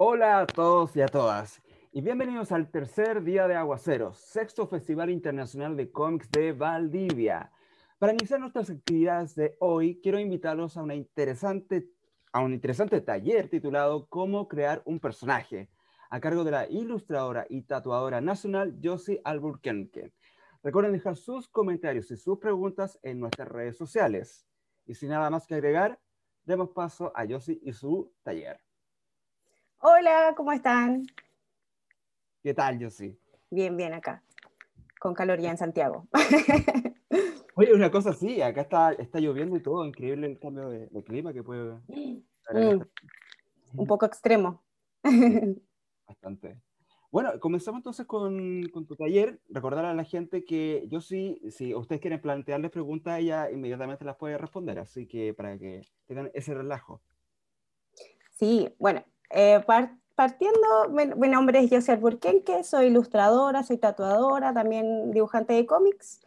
Hola a todos y a todas, y bienvenidos al tercer día de Aguaceros, sexto Festival Internacional de Cómics de Valdivia. Para iniciar nuestras actividades de hoy, quiero invitarlos a, una interesante, a un interesante taller titulado Cómo crear un personaje, a cargo de la ilustradora y tatuadora nacional Josie Alburquerque. Recuerden dejar sus comentarios y sus preguntas en nuestras redes sociales. Y sin nada más que agregar, demos paso a Josie y su taller. Hola, ¿cómo están? ¿Qué tal, Josie? Bien, bien acá, con calor ya en Santiago. Oye, una cosa sí, acá está, está lloviendo y todo, increíble el cambio de, clima que puede... Mm, un poco extremo. bastante. Bueno, comenzamos entonces con, con, tu taller. Recordar a la gente que yo sí, si ustedes quieren plantearles preguntas, ella inmediatamente las puede responder, así que para que tengan ese relajo. Sí, bueno, eh, partiendo, mi, nombre es José Alburquenque, soy ilustradora, soy tatuadora, también dibujante de cómics.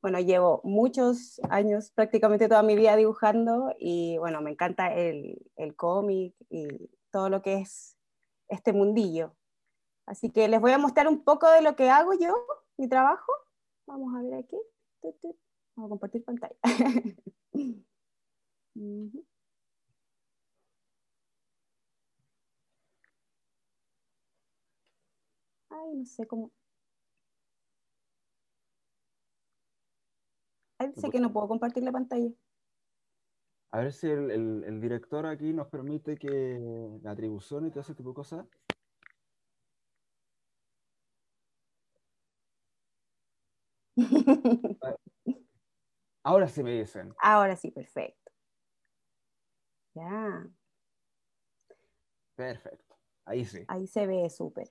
Bueno, llevo muchos años, prácticamente toda mi vida dibujando y bueno, me encanta el, el cómic y todo lo que es este mundillo. Así que les voy a mostrar un poco de lo que hago yo, mi trabajo. Vamos a ver aquí. Vamos a compartir pantalla. Ay, no sé cómo. Ay, dice que no puedo compartir la pantalla. A ver si el, director aquí nos permite que la atribución y todo ese tipo de cosas. Ahora sí me dicen. Ahora sí, perfecto. Ya. Perfecto. Ahí sí. Ahí se ve súper.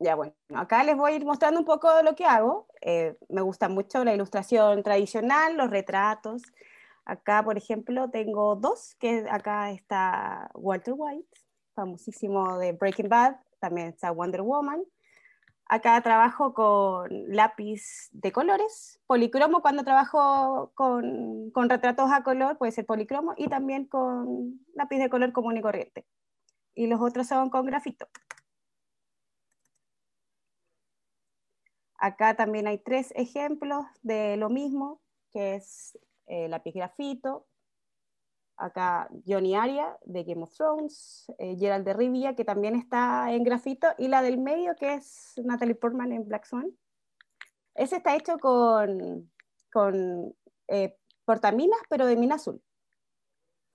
Ya bueno, acá les voy a ir mostrando un poco de lo que hago. Eh, me gusta mucho la ilustración tradicional, los retratos. Acá, por ejemplo, tengo dos, que acá está Walter White, famosísimo de Breaking Bad, también está Wonder Woman. Acá trabajo con lápiz de colores, policromo cuando trabajo con, con retratos a color, puede ser policromo, y también con lápiz de color común y corriente. Y los otros son con grafito. Acá también hay tres ejemplos de lo mismo, que es eh, grafito. Acá Johnny Aria de Game of Thrones, eh, Gerald de Rivia, que también está en grafito, y la del medio, que es Natalie Portman en Black Swan. Ese está hecho con, con eh, portaminas, pero de mina azul.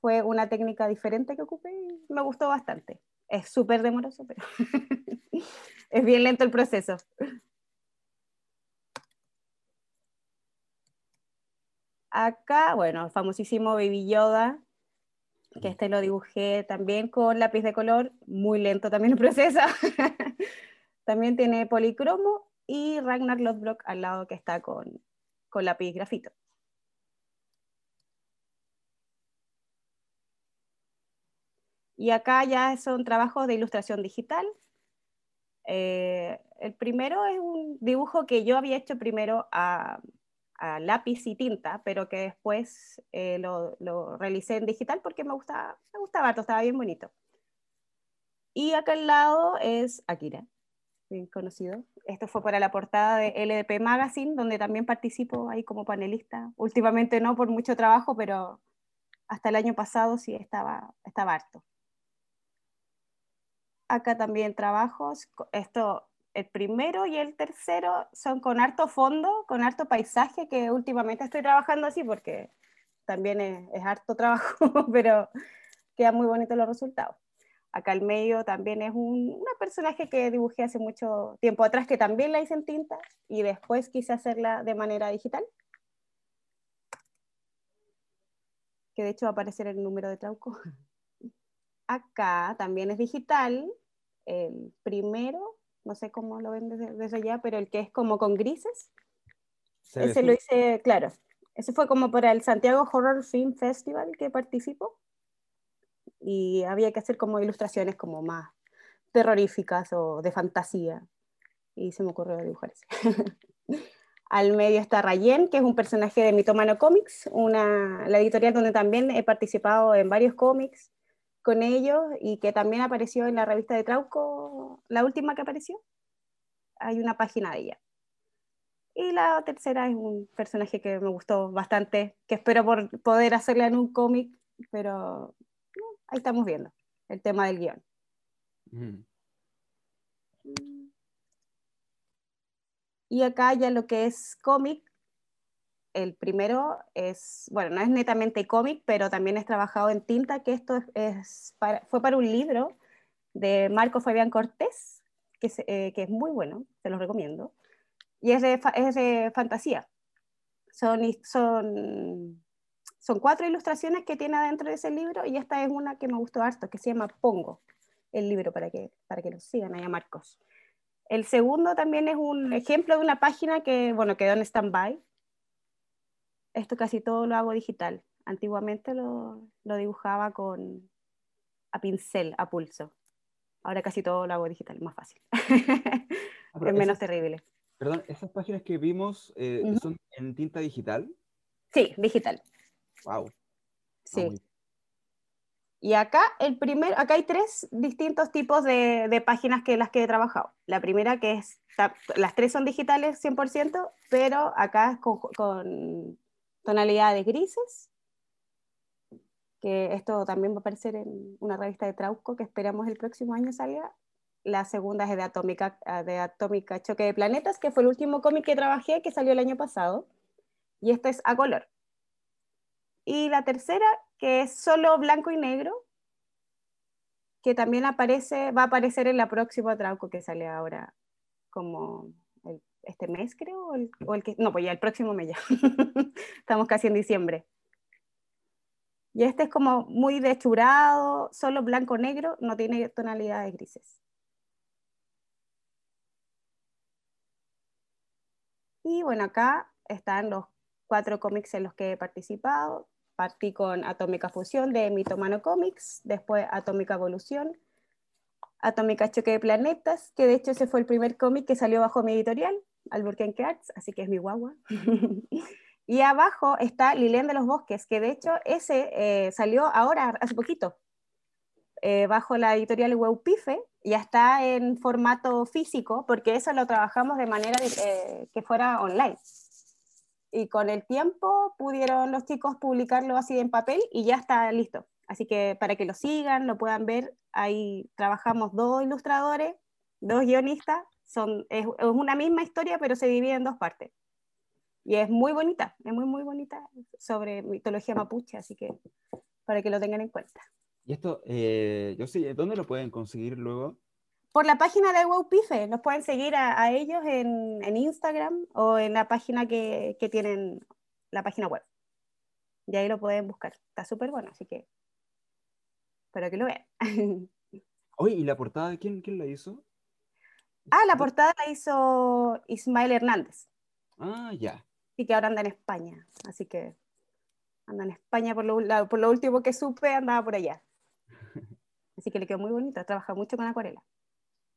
Fue una técnica diferente que ocupé y me gustó bastante. Es súper demoroso, pero es bien lento el proceso. Acá, bueno, famosísimo Baby Yoda, que este lo dibujé también con lápiz de color, muy lento también el proceso. también tiene policromo y Ragnar Lothbrok al lado que está con, con lápiz grafito. Y acá ya son trabajos de ilustración digital. Eh, el primero es un dibujo que yo había hecho primero a, lápiz y tinta, pero que después eh, lo, realicé en digital porque me gustaba, me gustaba, estaba bien bonito. Y acá al lado es Akira, bien conocido. Esto fue para la portada de LDP Magazine, donde también participo ahí como panelista. Últimamente no por mucho trabajo, pero hasta el año pasado sí estaba, estaba harto. Acá también trabajos, esto el primero y el tercero son con harto fondo, con harto paisaje, que últimamente estoy trabajando así porque también es, harto trabajo, pero queda muy bonito los resultados. Acá el medio también es un una personaje que dibujé hace mucho tiempo atrás, que también la hice en tinta y después quise hacerla de manera digital. Que de hecho va a aparecer el número de Trauco. Acá también es digital. El primero no sé cómo lo ven desde, allá, pero el que es como con grises, ese lo hice, claro, ese fue como para el Santiago Horror Film Festival que participo y había que hacer como ilustraciones como más terroríficas o de fantasía y se me ocurrió dibujar ese. Al medio está Rayen, que es un personaje de Mitomano Comics, una, la editorial donde también he participado en varios cómics. Con ellos y que también apareció en la revista de Trauco, la última que apareció. Hay una página de ella. Y la tercera es un personaje que me gustó bastante, que espero por poder hacerla en un cómic, pero ahí estamos viendo el tema del guion. Y acá ya lo que es cómic, el primero es, bueno, no es netamente cómic, pero también es trabajado en tinta, que esto es, fue para un libro de Marco Fabián Cortés, que es, eh, que es muy bueno, se los recomiendo. Y es de fantasía. Son, son, son cuatro ilustraciones que tiene adentro de ese libro y esta es una que me gustó harto, que se llama Pongo, el libro para que, para que lo sigan allá, Marcos. El segundo también es un ejemplo de una página que, bueno, quedó en stand-by, esto casi todo lo hago digital. Antiguamente lo, dibujaba con a pincel, a pulso. Ahora casi todo lo hago digital, más fácil. Ah, es menos terrible. Perdón, ¿esas páginas que vimos eh, son en tinta digital? Sí, digital. Wow. Sí. Y acá, el primero, acá hay tres distintos tipos de, páginas que las que he trabajado. La primera que es, las tres son digitales 100%, pero acá es con tonalidades grises, que esto también va a aparecer en una revista de Trauco que esperamos el próximo año salga. La segunda es de Atómica, ah, de Choque de Planetas, que fue el último cómic que trabajé, que salió el año pasado. Y esto es a color. Y la tercera, que es solo blanco y negro, que también aparece, va a aparecer en la próxima Trauco que sale ahora como este mes, creo, o el, que, no, pues ya el próximo mes ya. Estamos casi en diciembre. Y este es como muy dechurado, solo blanco-negro, no tiene tonalidades grises. Y bueno, acá están los cuatro cómics en los que he participado. Partí con Atómica Fusión de Mitomano Comics, después Atómica Evolución, Atómica Choque de Planetas, que de hecho ese fue el primer cómic que salió bajo mi editorial, Alburquerque Arts, así que es mi guagua. y abajo está Lilian de los Bosques, que de hecho ese eh, salió ahora, hace poquito, eh, bajo la editorial Weupife, ya está en formato físico, porque eso lo trabajamos de manera eh, que fuera online. Y con el tiempo pudieron los chicos publicarlo así en papel y ya está listo. Así que para que lo sigan, lo puedan ver, ahí trabajamos dos ilustradores, dos guionistas es, una misma historia, pero se divide en dos partes. Y es muy bonita, es muy, muy bonita sobre mitología mapuche, así que para que lo tengan en cuenta. Y esto, eh, yo sé, ¿dónde lo pueden conseguir luego? Por la página de Wowpife, nos pueden seguir a, ellos en, en, Instagram o en la página que, que, tienen, la página web. Y ahí lo pueden buscar. Está súper bueno, así que para que lo vean. Oye, ¿y la portada quién, quién la hizo? Ah, la portada la hizo Ismael Hernández. Ah, ya. Y que ahora anda en España. Así que anda en España por lo, por lo último que supe, andaba por allá. Así que le quedó muy bonito, trabaja mucho con acuarela.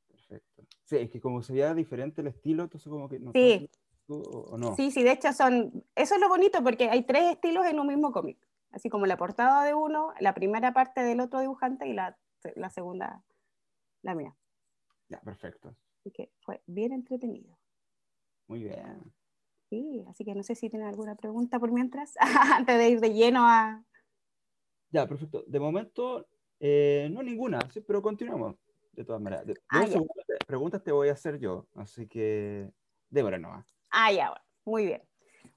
Perfecto. Sí, es que como se veía diferente el estilo, entonces como que no. Sí. O, no. Sí, sí, de hecho son. Eso es lo bonito porque hay tres estilos en un mismo cómic. Así como la portada de uno, la primera parte del otro dibujante y la, la segunda, la mía. Ya, perfecto. Así que fue bien entretenido. Muy bien. Sí, así que no sé si tienen alguna pregunta por mientras, antes de ir de lleno a... Ya, perfecto. De momento, eh, no ninguna, sí, pero continuamos. De todas maneras. Ah, preguntas te voy a hacer yo, así que Débora nomás. Ah, ya, bueno. muy bien.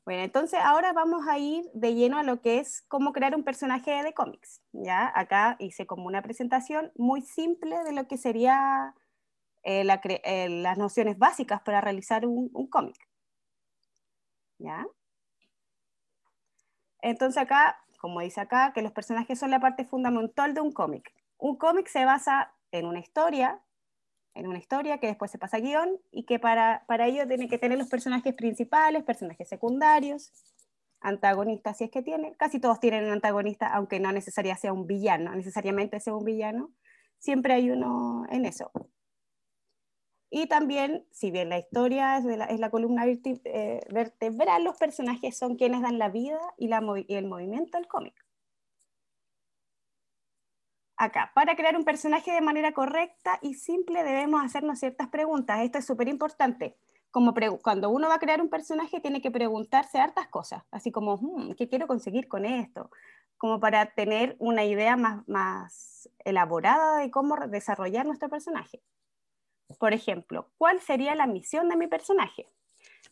Bueno, entonces ahora vamos a ir de lleno a lo que es cómo crear un personaje de cómics. Ya, acá hice como una presentación muy simple de lo que sería eh, eh, las nociones básicas para realizar un, cómic. ¿Ya? Entonces acá, como dice acá, que los personajes son la parte fundamental de un cómic. Un cómic se basa en una historia, en una historia que después se pasa a guion y que para, para ello tiene que tener los personajes principales, personajes secundarios, antagonistas si es que tiene. Casi todos tienen un antagonista, aunque no necesariamente sea un villano, necesariamente sea un villano. Siempre hay uno en eso. Y también, si bien la historia es, la, columna eh, vertebral, los personajes son quienes dan la vida y, el movimiento al cómic. acá, para crear un personaje de manera correcta y simple debemos hacernos ciertas preguntas. Esto es súper importante. Como cuando uno va a crear un personaje tiene que preguntarse hartas cosas, así como, hmm, ¿qué quiero conseguir con esto? Como para tener una idea más elaborada de cómo desarrollar nuestro personaje. Por ejemplo, ¿cuál sería la misión de mi personaje?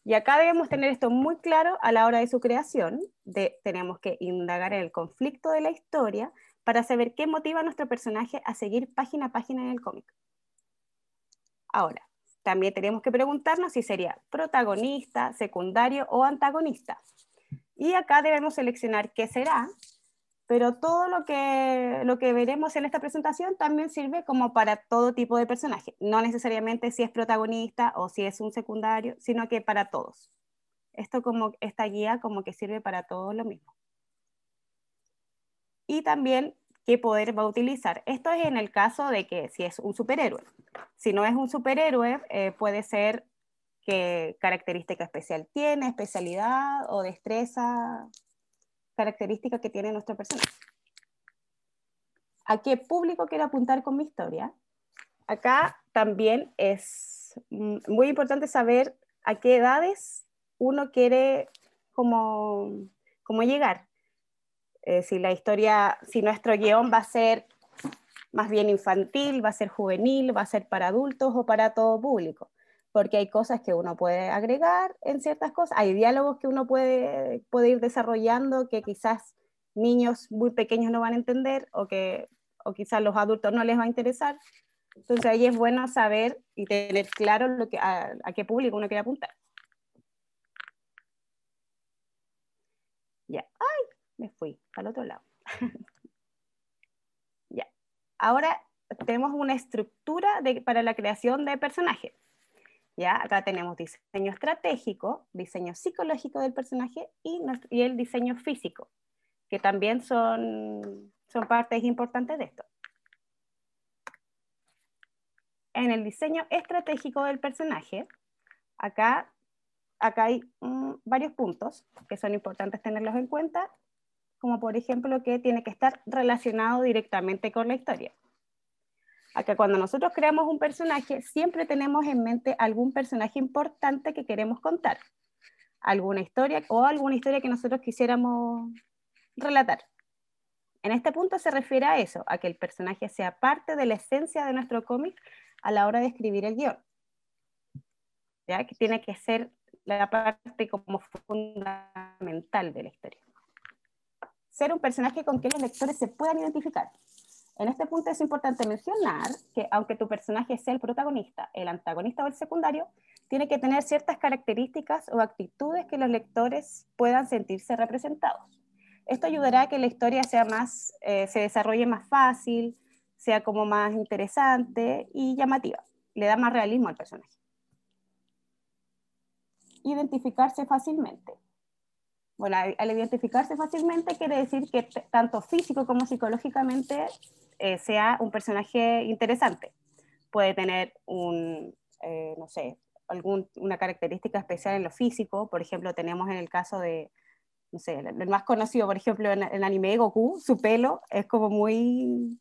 Y acá debemos tener esto muy claro a la hora de su creación. De, tenemos que indagar en el conflicto de la historia para saber qué motiva a nuestro personaje a seguir página a página en el cómic. Ahora, también tenemos que preguntarnos si sería protagonista, secundario o antagonista. Y acá debemos seleccionar qué será, pero todo lo que, lo que veremos en esta presentación también sirve como para todo tipo de personaje, no necesariamente si es protagonista o si es un secundario, sino que para todos. Esto como, esta guía como que sirve para todo lo mismo y también qué poder va a utilizar. Esto es en el caso de que si es un superhéroe. Si no es un superhéroe, eh, puede ser qué característica especial tiene, especialidad o destreza, característica que tiene nuestro personaje. ¿A qué público quiero apuntar con mi historia? Acá también es mm, muy importante saber a qué edades uno quiere como, como llegar. Eh, si la historia, si nuestro guion va a ser más bien infantil, va a ser juvenil, va a ser para adultos o para todo público, porque hay cosas que uno puede agregar en ciertas cosas, hay diálogos que uno puede, puede ir desarrollando que quizás niños muy pequeños no van a entender o que o quizás los adultos no les va a interesar. Entonces ahí es bueno saber y tener claro lo que, a, a qué público uno quiere apuntar. Ya. ¡Ay! me fui al otro lado. ya. Ahora tenemos una estructura para la creación de personajes. Ya, acá tenemos diseño estratégico, diseño psicológico del personaje y, y el diseño físico, que también son, son partes importantes de esto. En el diseño estratégico del personaje, acá, acá hay mm, varios puntos que son importantes tenerlos en cuenta como por ejemplo que tiene que estar relacionado directamente con la historia. Acá cuando nosotros creamos un personaje, siempre tenemos en mente algún personaje importante que queremos contar, alguna historia o alguna historia que nosotros quisiéramos relatar. En este punto se refiere a eso, a que el personaje sea parte de la esencia de nuestro cómic a la hora de escribir el guion. ¿Ya? Que tiene que ser la parte como fundamental de la historia ser un personaje con que los lectores se puedan identificar. En este punto es importante mencionar que aunque tu personaje sea el protagonista, el antagonista o el secundario, tiene que tener ciertas características o actitudes que los lectores puedan sentirse representados. Esto ayudará a que la historia sea más, eh, se desarrolle más fácil, sea como más interesante y llamativa. Le da más realismo al personaje. Identificarse fácilmente. Bueno, al identificarse fácilmente quiere decir que tanto físico como psicológicamente eh, sea un personaje interesante. Puede tener un, eh, no sé, algún, una característica especial en lo físico. Por ejemplo, tenemos en el caso de, no sé, el, más conocido, por ejemplo, en el anime Goku, su pelo es como muy,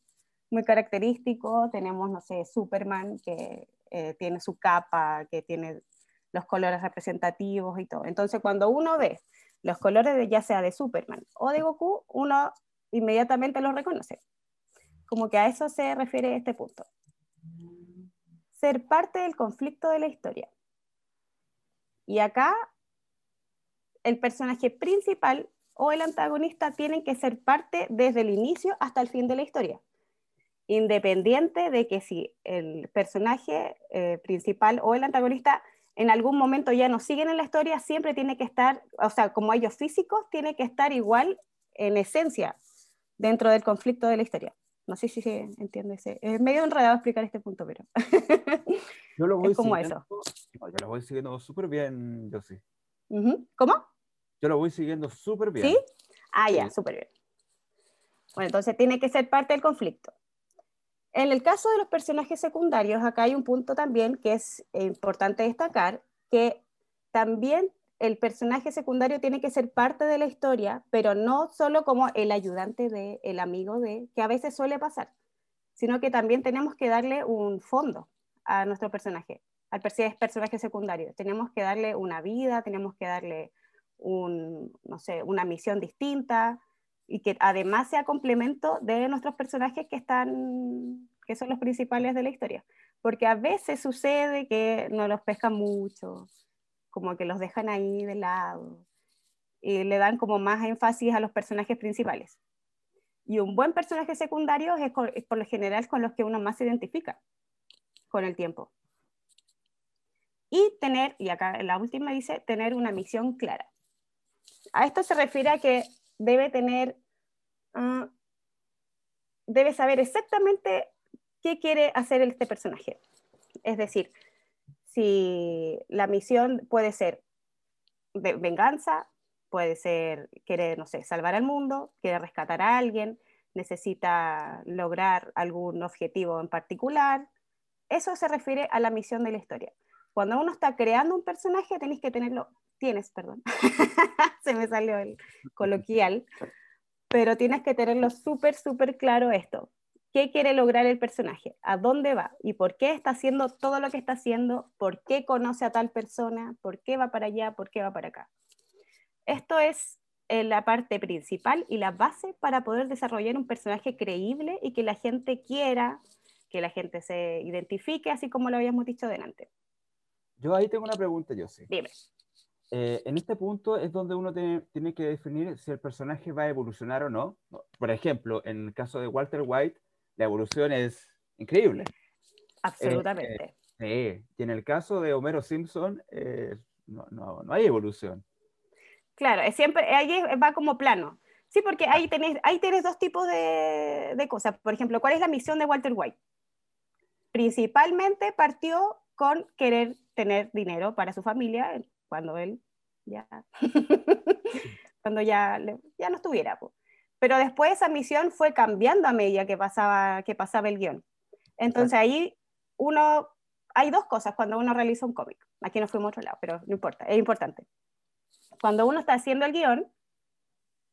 muy característico. Tenemos, no sé, Superman, que eh, tiene su capa, que tiene los colores representativos y todo. Entonces, cuando uno ve los colores de ya sea de Superman o de Goku, uno inmediatamente los reconoce. Como que a eso se refiere este punto. Ser parte del conflicto de la historia. Y acá el personaje principal o el antagonista tienen que ser parte desde el inicio hasta el fin de la historia. Independiente de que si el personaje eh, principal o el antagonista en algún momento ya no siguen en la historia, siempre tiene que estar, o sea, como ellos físicos, tiene que estar igual en esencia dentro del conflicto de la historia. No sé si se entiende. Es medio enredado explicar este punto, pero yo lo voy es como eso. yo lo voy siguiendo súper bien, yo sí. ¿Cómo? Yo lo voy siguiendo súper bien. ¿Sí? Ah, ya, súper bien. Bueno, entonces tiene que ser parte del conflicto. En el caso de los personajes secundarios, acá hay un punto también que es importante destacar, que también el personaje secundario tiene que ser parte de la historia, pero no solo como el ayudante de, el amigo de, que a veces suele pasar. sino que también tenemos que darle un fondo a nuestro personaje, al personaje secundario. Tenemos que darle una vida, tenemos que darle una misión distinta y que además sea complemento de nuestros personajes que están que son los principales de la historia. Porque a veces sucede que no los pescan mucho, como que los dejan ahí de lado y le dan como más énfasis a los personajes principales. Y un buen personaje secundario es, por lo general con los que uno más se identifica con el tiempo. Y tener, y acá la última dice, tener una misión clara. A esto se refiere a que debe tener, uh, debe saber exactamente qué quiere hacer este personaje. Es decir, si la misión puede ser venganza, puede ser, quiere, no sé, salvar al mundo, quiere rescatar a alguien, necesita lograr algún objetivo en particular. Eso se refiere a la misión de la historia. Cuando uno está creando un personaje, tenéis que tenerlo, tienes, perdón, se me salió el coloquial, pero tienes que tenerlo súper, súper claro esto. ¿Qué quiere lograr el personaje? ¿A dónde va? ¿Y por qué está haciendo todo lo que está haciendo? ¿Por qué conoce a tal persona? ¿Por qué va para allá? ¿Por qué va para acá? Esto es eh, la parte principal y la base para poder desarrollar un personaje creíble y que la gente quiera, que la gente se identifique, así como lo habíamos dicho delante. Yo ahí tengo una pregunta, yo sí. Dime. Eh, en este punto es donde uno tiene, que definir si el personaje va a evolucionar o no. Por ejemplo, en el caso de Walter White, la evolución es increíble. Absolutamente. Eh, sí, y en el caso de Homero Simpson, no, no, no hay evolución. Claro, es siempre, ahí va como plano. Sí, porque ahí tenés, ahí tenés dos tipos de, de, cosas. Por ejemplo, ¿cuál es la misión de Walter White? Principalmente partió con querer tener dinero para su familia cuando él ya, cuando ya, ya no estuviera. Pero después esa misión fue cambiando a medida que pasaba, que pasaba el guion. Entonces ahí uno, hay dos cosas cuando uno realiza un cómic. Aquí no fuimos a otro lado, pero no importa, es importante cuando uno está haciendo el guion,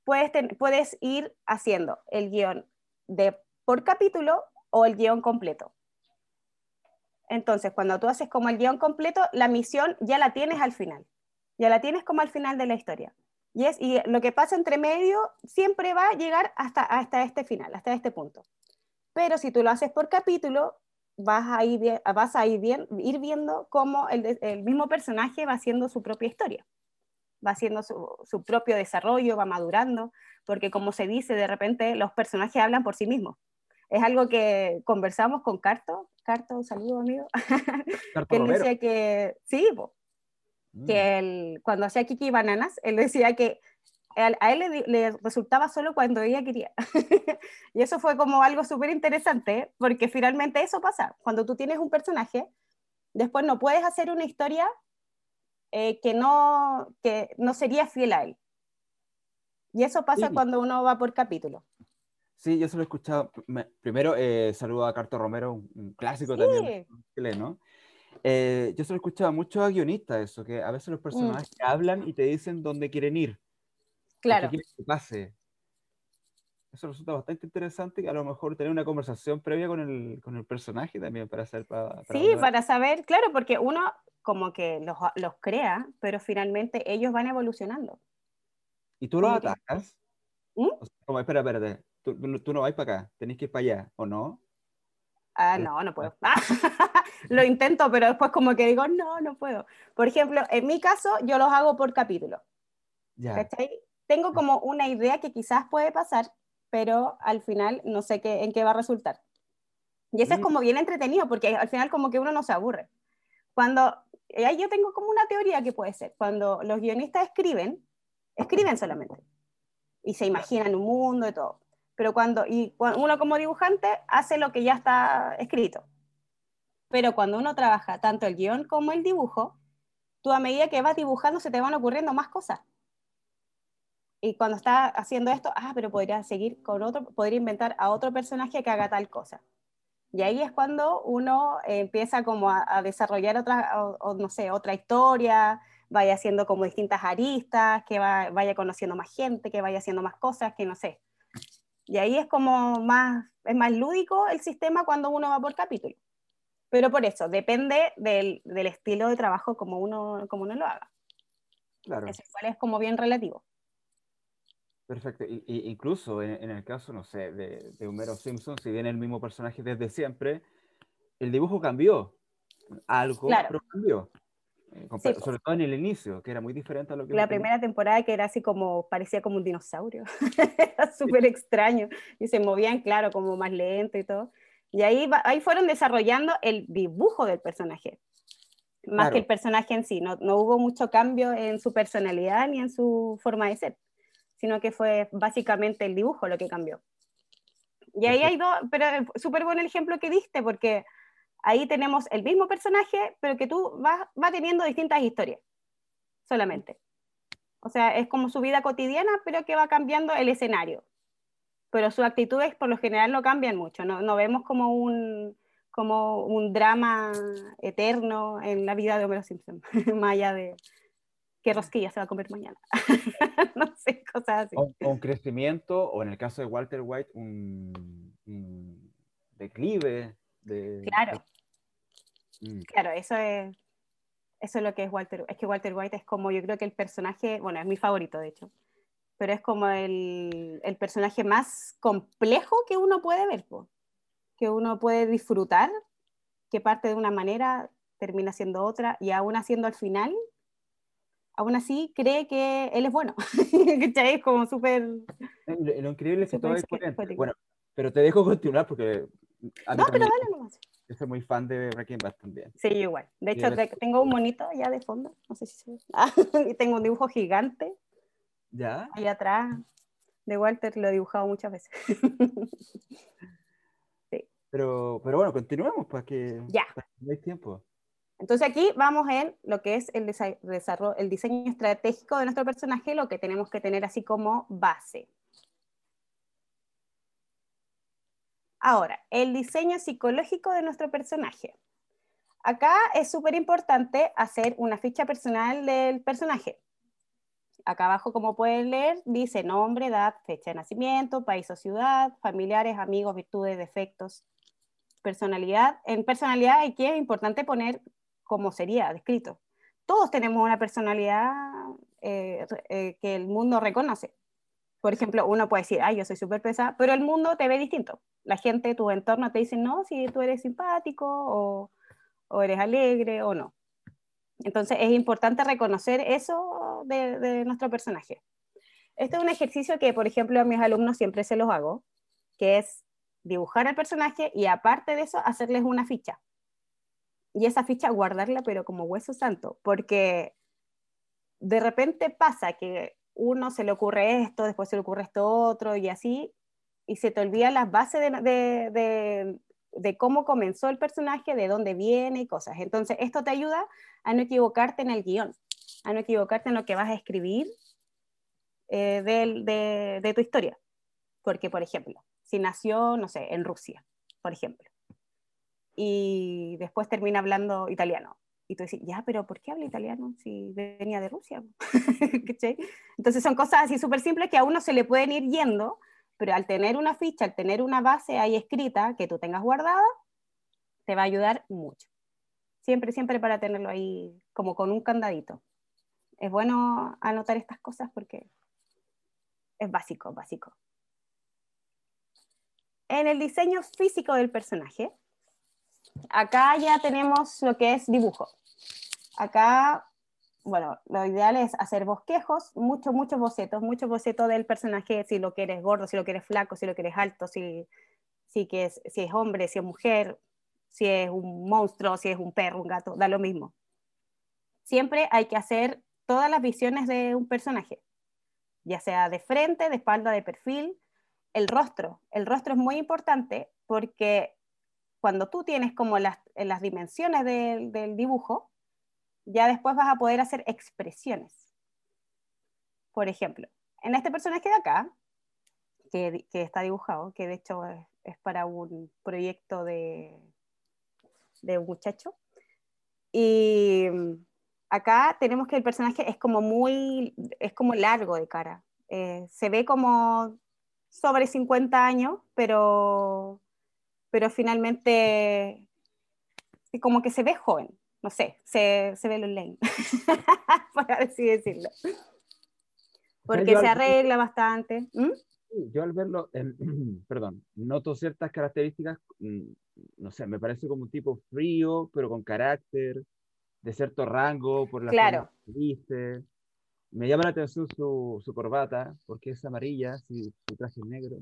puedes, puedes ir haciendo el guion de por capítulo o el guion completo. Entonces, cuando tú haces como el guion completo, la misión ya la tienes al final. Ya la tienes como al final de la historia. Y, es, y lo que pasa entre medio siempre va a llegar hasta, hasta este final, hasta este punto. Pero si tú lo haces por capítulo, vas a ir, vas a ir, bien, ir viendo cómo el, el mismo personaje va haciendo su propia historia. Va haciendo su, propio desarrollo, va madurando, porque como se dice, de repente los personajes hablan por sí mismos. Es algo que conversamos con Carto, Carto, un saludo amigo, que él decía que, sí, mm. que él, cuando hacía Kiki Bananas, él decía que a él le, resultaba solo cuando ella quería. y eso fue como algo súper interesante, porque finalmente eso pasa. Cuando tú tienes un personaje, después no puedes hacer una historia eh, que, no, que no sería fiel a él. Y eso pasa cuando uno va por capítulo. Sí, yo se lo he escuchado. primero, eh, saludo a Carto Romero, un, clásico también chileno. Eh, yo se lo he escuchado mucho a guionistas eso, que a veces los mm. personajes hablan y te dicen dónde quieren ir. Claro. ¿Qué que pase? Eso resulta bastante interesante, a lo mejor tener una conversación previa con el, con el personaje también para saber. Para, sí, para saber, claro, porque uno como que los, los, crea, pero finalmente ellos van evolucionando. ¿Y tú los atacas? ¿Mm? como, espera, espera, tú, tú no vas para acá, tenés que ir para allá, ¿o no? Ah, no, no puedo. lo intento, pero después como que digo, no, no puedo. Por ejemplo, en mi caso, yo los hago por capítulo. Ya. Tengo como una idea que quizás puede pasar, pero al final no sé qué, en qué va a resultar. Y eso es como bien entretenido, porque al final como que uno no se aburre. Cuando ahí yo tengo como una teoría que puede ser, cuando los guionistas escriben, escriben solamente y se imaginan un mundo y todo. Pero cuando, y uno como dibujante hace lo que ya está escrito. Pero cuando uno trabaja tanto el guion como el dibujo, tú a medida que vas dibujando se te van ocurriendo más cosas. Y cuando estás haciendo esto, ah, pero podría seguir con otro, podría inventar a otro personaje que haga tal cosa. Y ahí es cuando uno empieza como a, desarrollar otra, no sé, otra historia, vaya haciendo como distintas aristas, que vaya conociendo más gente, que vaya haciendo más cosas, que no sé. Y ahí es como más, es más lúdico el sistema cuando uno va por capítulo. Pero por eso, depende del, del estilo de trabajo como uno, como uno lo haga. Claro. Eso igual es como bien relativo. Perfecto. Y, y incluso en, en, el caso, no sé, de, de Homero Simpson, si viene el mismo personaje desde siempre, el dibujo cambió. Algo Claro. pero cambió. Eh, Sí, pues. sobre todo en el inicio, que era muy diferente a lo que La uno tenía. primera temporada que era así como, parecía como un dinosaurio. era súper extraño. Y se movían, claro, como más lento y todo. Y ahí, va- ahí fueron desarrollando el dibujo del personaje. Más Claro. que el personaje en sí. No, no hubo mucho cambio en su personalidad ni en su forma de ser. Sino que fue básicamente el dibujo lo que cambió. Y ahí hay dos, pero súper bueno el ejemplo que diste, porque ahí tenemos el mismo personaje, pero que tú vas, va teniendo distintas historias, solamente. O sea, es como su vida cotidiana, pero que va cambiando el escenario. Pero sus actitudes por lo general no cambian mucho, no, no vemos como un, como un drama eterno en la vida de Homero Simpson, más allá de qué rosquilla se va a comer mañana. no sé, cosas así. O, un crecimiento, o en el caso de Walter White, un, un declive de... Claro. Mm, Claro, eso es, eso es lo que es Walter. Es que Walter White es como, yo creo que el personaje, bueno, es mi favorito de hecho, pero es como el, el personaje más complejo que uno puede ver, po, que uno puede disfrutar, que parte de una manera, termina siendo otra, y aún haciendo al final, aún así cree que él es bueno. Es como súper... Lo, increíble es que todo es. Bueno, pero te dejo continuar porque a No, pero dale nomás. yo soy muy fan de Breaking Bad también. Sí, igual. De hecho, tengo un monito ya de fondo, no sé si se ve. Ah, y tengo un dibujo gigante ¿Ya? ahí atrás de Walter, lo he dibujado muchas veces. Pero, pero bueno, continuemos para que Ya. para que no hay tiempo. Entonces aquí vamos en lo que es el, desa- desarrollo, el diseño estratégico de nuestro personaje, lo que tenemos que tener así como base. Ahora, el diseño psicológico de nuestro personaje. Acá es súper importante hacer una ficha personal del personaje. Acá abajo, como pueden leer, dice nombre, edad, fecha de nacimiento, país o ciudad, familiares, amigos, virtudes, defectos, personalidad. En personalidad aquí es importante poner cómo sería descrito. Todos tenemos una personalidad eh, eh, que el mundo reconoce. Por ejemplo, uno puede decir, ay, yo soy súper pesada, pero el mundo te ve distinto. La gente, tu entorno te dice, no, si tú eres simpático o, o eres alegre o no. Entonces es importante reconocer eso de, nuestro personaje. Este es un ejercicio que, por ejemplo, a mis alumnos siempre se los hago, que es dibujar al personaje y aparte de eso, hacerles una ficha. Y esa ficha guardarla, pero como hueso santo, porque de repente pasa que uno se le ocurre esto, después se le ocurre esto otro y así, y se te olvida las bases de, de, de, de cómo comenzó el personaje, de dónde viene y cosas. Entonces, esto te ayuda a no equivocarte en el guion, a no equivocarte en lo que vas a escribir eh, de, de tu historia. Porque, por ejemplo, si nació, no sé, en Rusia, por ejemplo, y después termina hablando italiano, y tú dices, ya, pero ¿por qué habla italiano si venía de Rusia? Entonces son cosas así súper simples que a uno se le pueden ir yendo, pero al tener una ficha, al tener una base ahí escrita que tú tengas guardada, te va a ayudar mucho. Siempre, siempre para tenerlo ahí como con un candadito. Es bueno anotar estas cosas porque es básico, básico. En el diseño físico del personaje, acá ya tenemos lo que es dibujo. Acá, bueno, lo ideal es hacer bosquejos, muchos, muchos bocetos, muchos bocetos del personaje, si lo quieres gordo, si lo quieres flaco, si lo quieres alto, si, si, que si es hombre, si es mujer, si es un monstruo, si es un perro, un gato, da lo mismo. Siempre hay que hacer todas las visiones de un personaje, ya sea de frente, de espalda, de perfil, el rostro. El rostro es muy importante porque cuando tú tienes como las, las dimensiones del, dibujo, ya después vas a poder hacer expresiones. Por ejemplo, en este personaje de acá, que, que está dibujado, que de hecho es, es para un proyecto de, de un muchacho, y acá tenemos que el personaje es como muy, es como largo de cara. Eh, se ve como sobre 50 años, pero, pero finalmente como que se ve joven, no sé, se, se ve lo lane, por así decirlo. Porque se arregla bastante. ¿Mm? Yo al verlo, perdón, noto ciertas características, mm, no sé, me parece como un tipo frío, pero con carácter, de cierto rango, por la claro. que viste. Me llama la atención su, su corbata, porque es amarilla, si su traje es negro.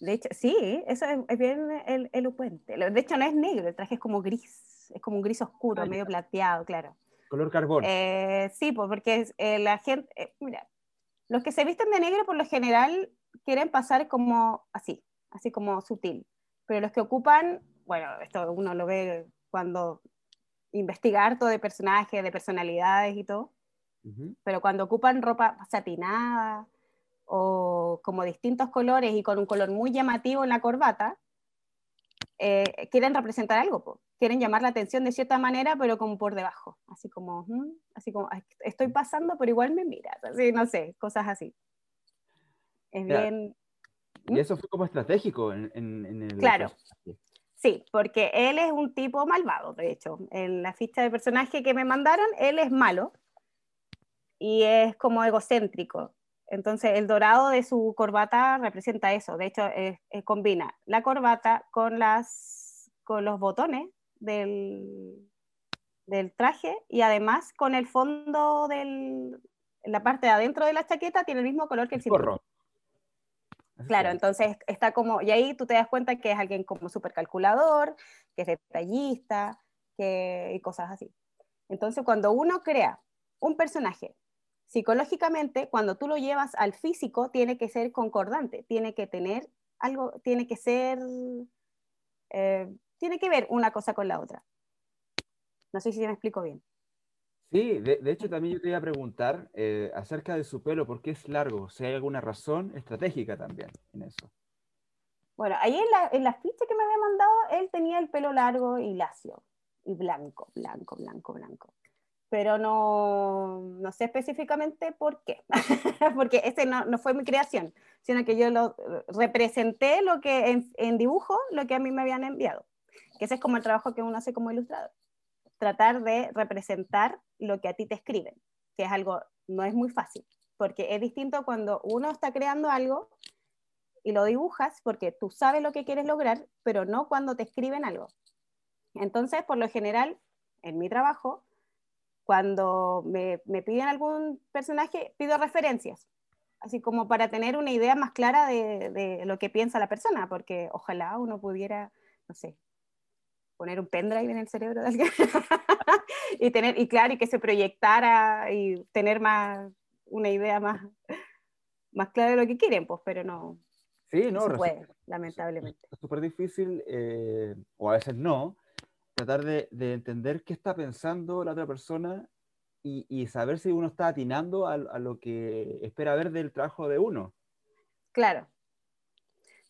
De hecho, sí, eso es, bien el, elocuente. De hecho, no es negro, el traje es como gris, es como un gris oscuro, ah, medio plateado, claro. Color carbón. Eh, sí, pues porque eh, la gente, eh, mira, los que se visten de negro por lo general quieren pasar como así, así como sutil. Pero los que ocupan, bueno, esto uno lo ve cuando investigar todo de personajes, de personalidades y todo, pero cuando ocupan ropa satinada o como distintos colores y con un color muy llamativo en la corbata, eh, quieren representar algo, quieren llamar la atención de cierta manera, pero como por debajo, así como, así como, estoy pasando, pero igual me miras, así, no sé, cosas así. Es bien... Y eso fue como estratégico en, en, el... Claro. Sí, porque él es un tipo malvado, de hecho. En la ficha de personaje que me mandaron, él es malo y es como egocéntrico. Entonces, el dorado de su corbata representa eso. De hecho, combina la corbata con, las, con los botones del, del traje y además con el fondo de la parte de adentro de la chaqueta tiene el mismo color que el cinturón. Claro, entonces está como, y ahí tú te das cuenta que es alguien como súper calculador, que es detallista, que, y cosas así. Entonces, cuando uno crea un personaje psicológicamente, cuando tú lo llevas al físico, tiene que ser concordante, tiene que tener algo, tiene que ser, eh, tiene que ver una cosa con la otra. No sé si me explico bien. Sí, de, hecho también yo te iba a preguntar eh, acerca de su pelo, ¿por qué es largo? Si hay alguna razón estratégica también en eso. Bueno, ahí en la, en ficha que me había mandado, él tenía el pelo largo y lacio, y blanco, blanco, blanco, blanco pero no, no sé específicamente por qué, porque ese no, fue mi creación, sino que yo lo representé lo que en, en, dibujo, lo que a mí me habían enviado, que ese es como el trabajo que uno hace como ilustrador, tratar de representar lo que a ti te escriben, que es algo, no es muy fácil, porque es distinto cuando uno está creando algo y lo dibujas porque tú sabes lo que quieres lograr, pero no cuando te escriben algo. Entonces, por lo general, en mi trabajo, cuando me, piden algún personaje, pido referencias, así como para tener una idea más clara de, lo que piensa la persona, porque ojalá uno pudiera, no sé, poner un pendrive en el cerebro de alguien y tener, y claro, y que se proyectara y tener más, una idea más, más clara de lo que quieren, pues, pero no, sí, no, se puede, lamentablemente. Es súper difícil, eh, o a veces no, tratar de, entender qué está pensando la otra persona y, saber si uno está atinando a, lo que espera ver del trabajo de uno. Claro.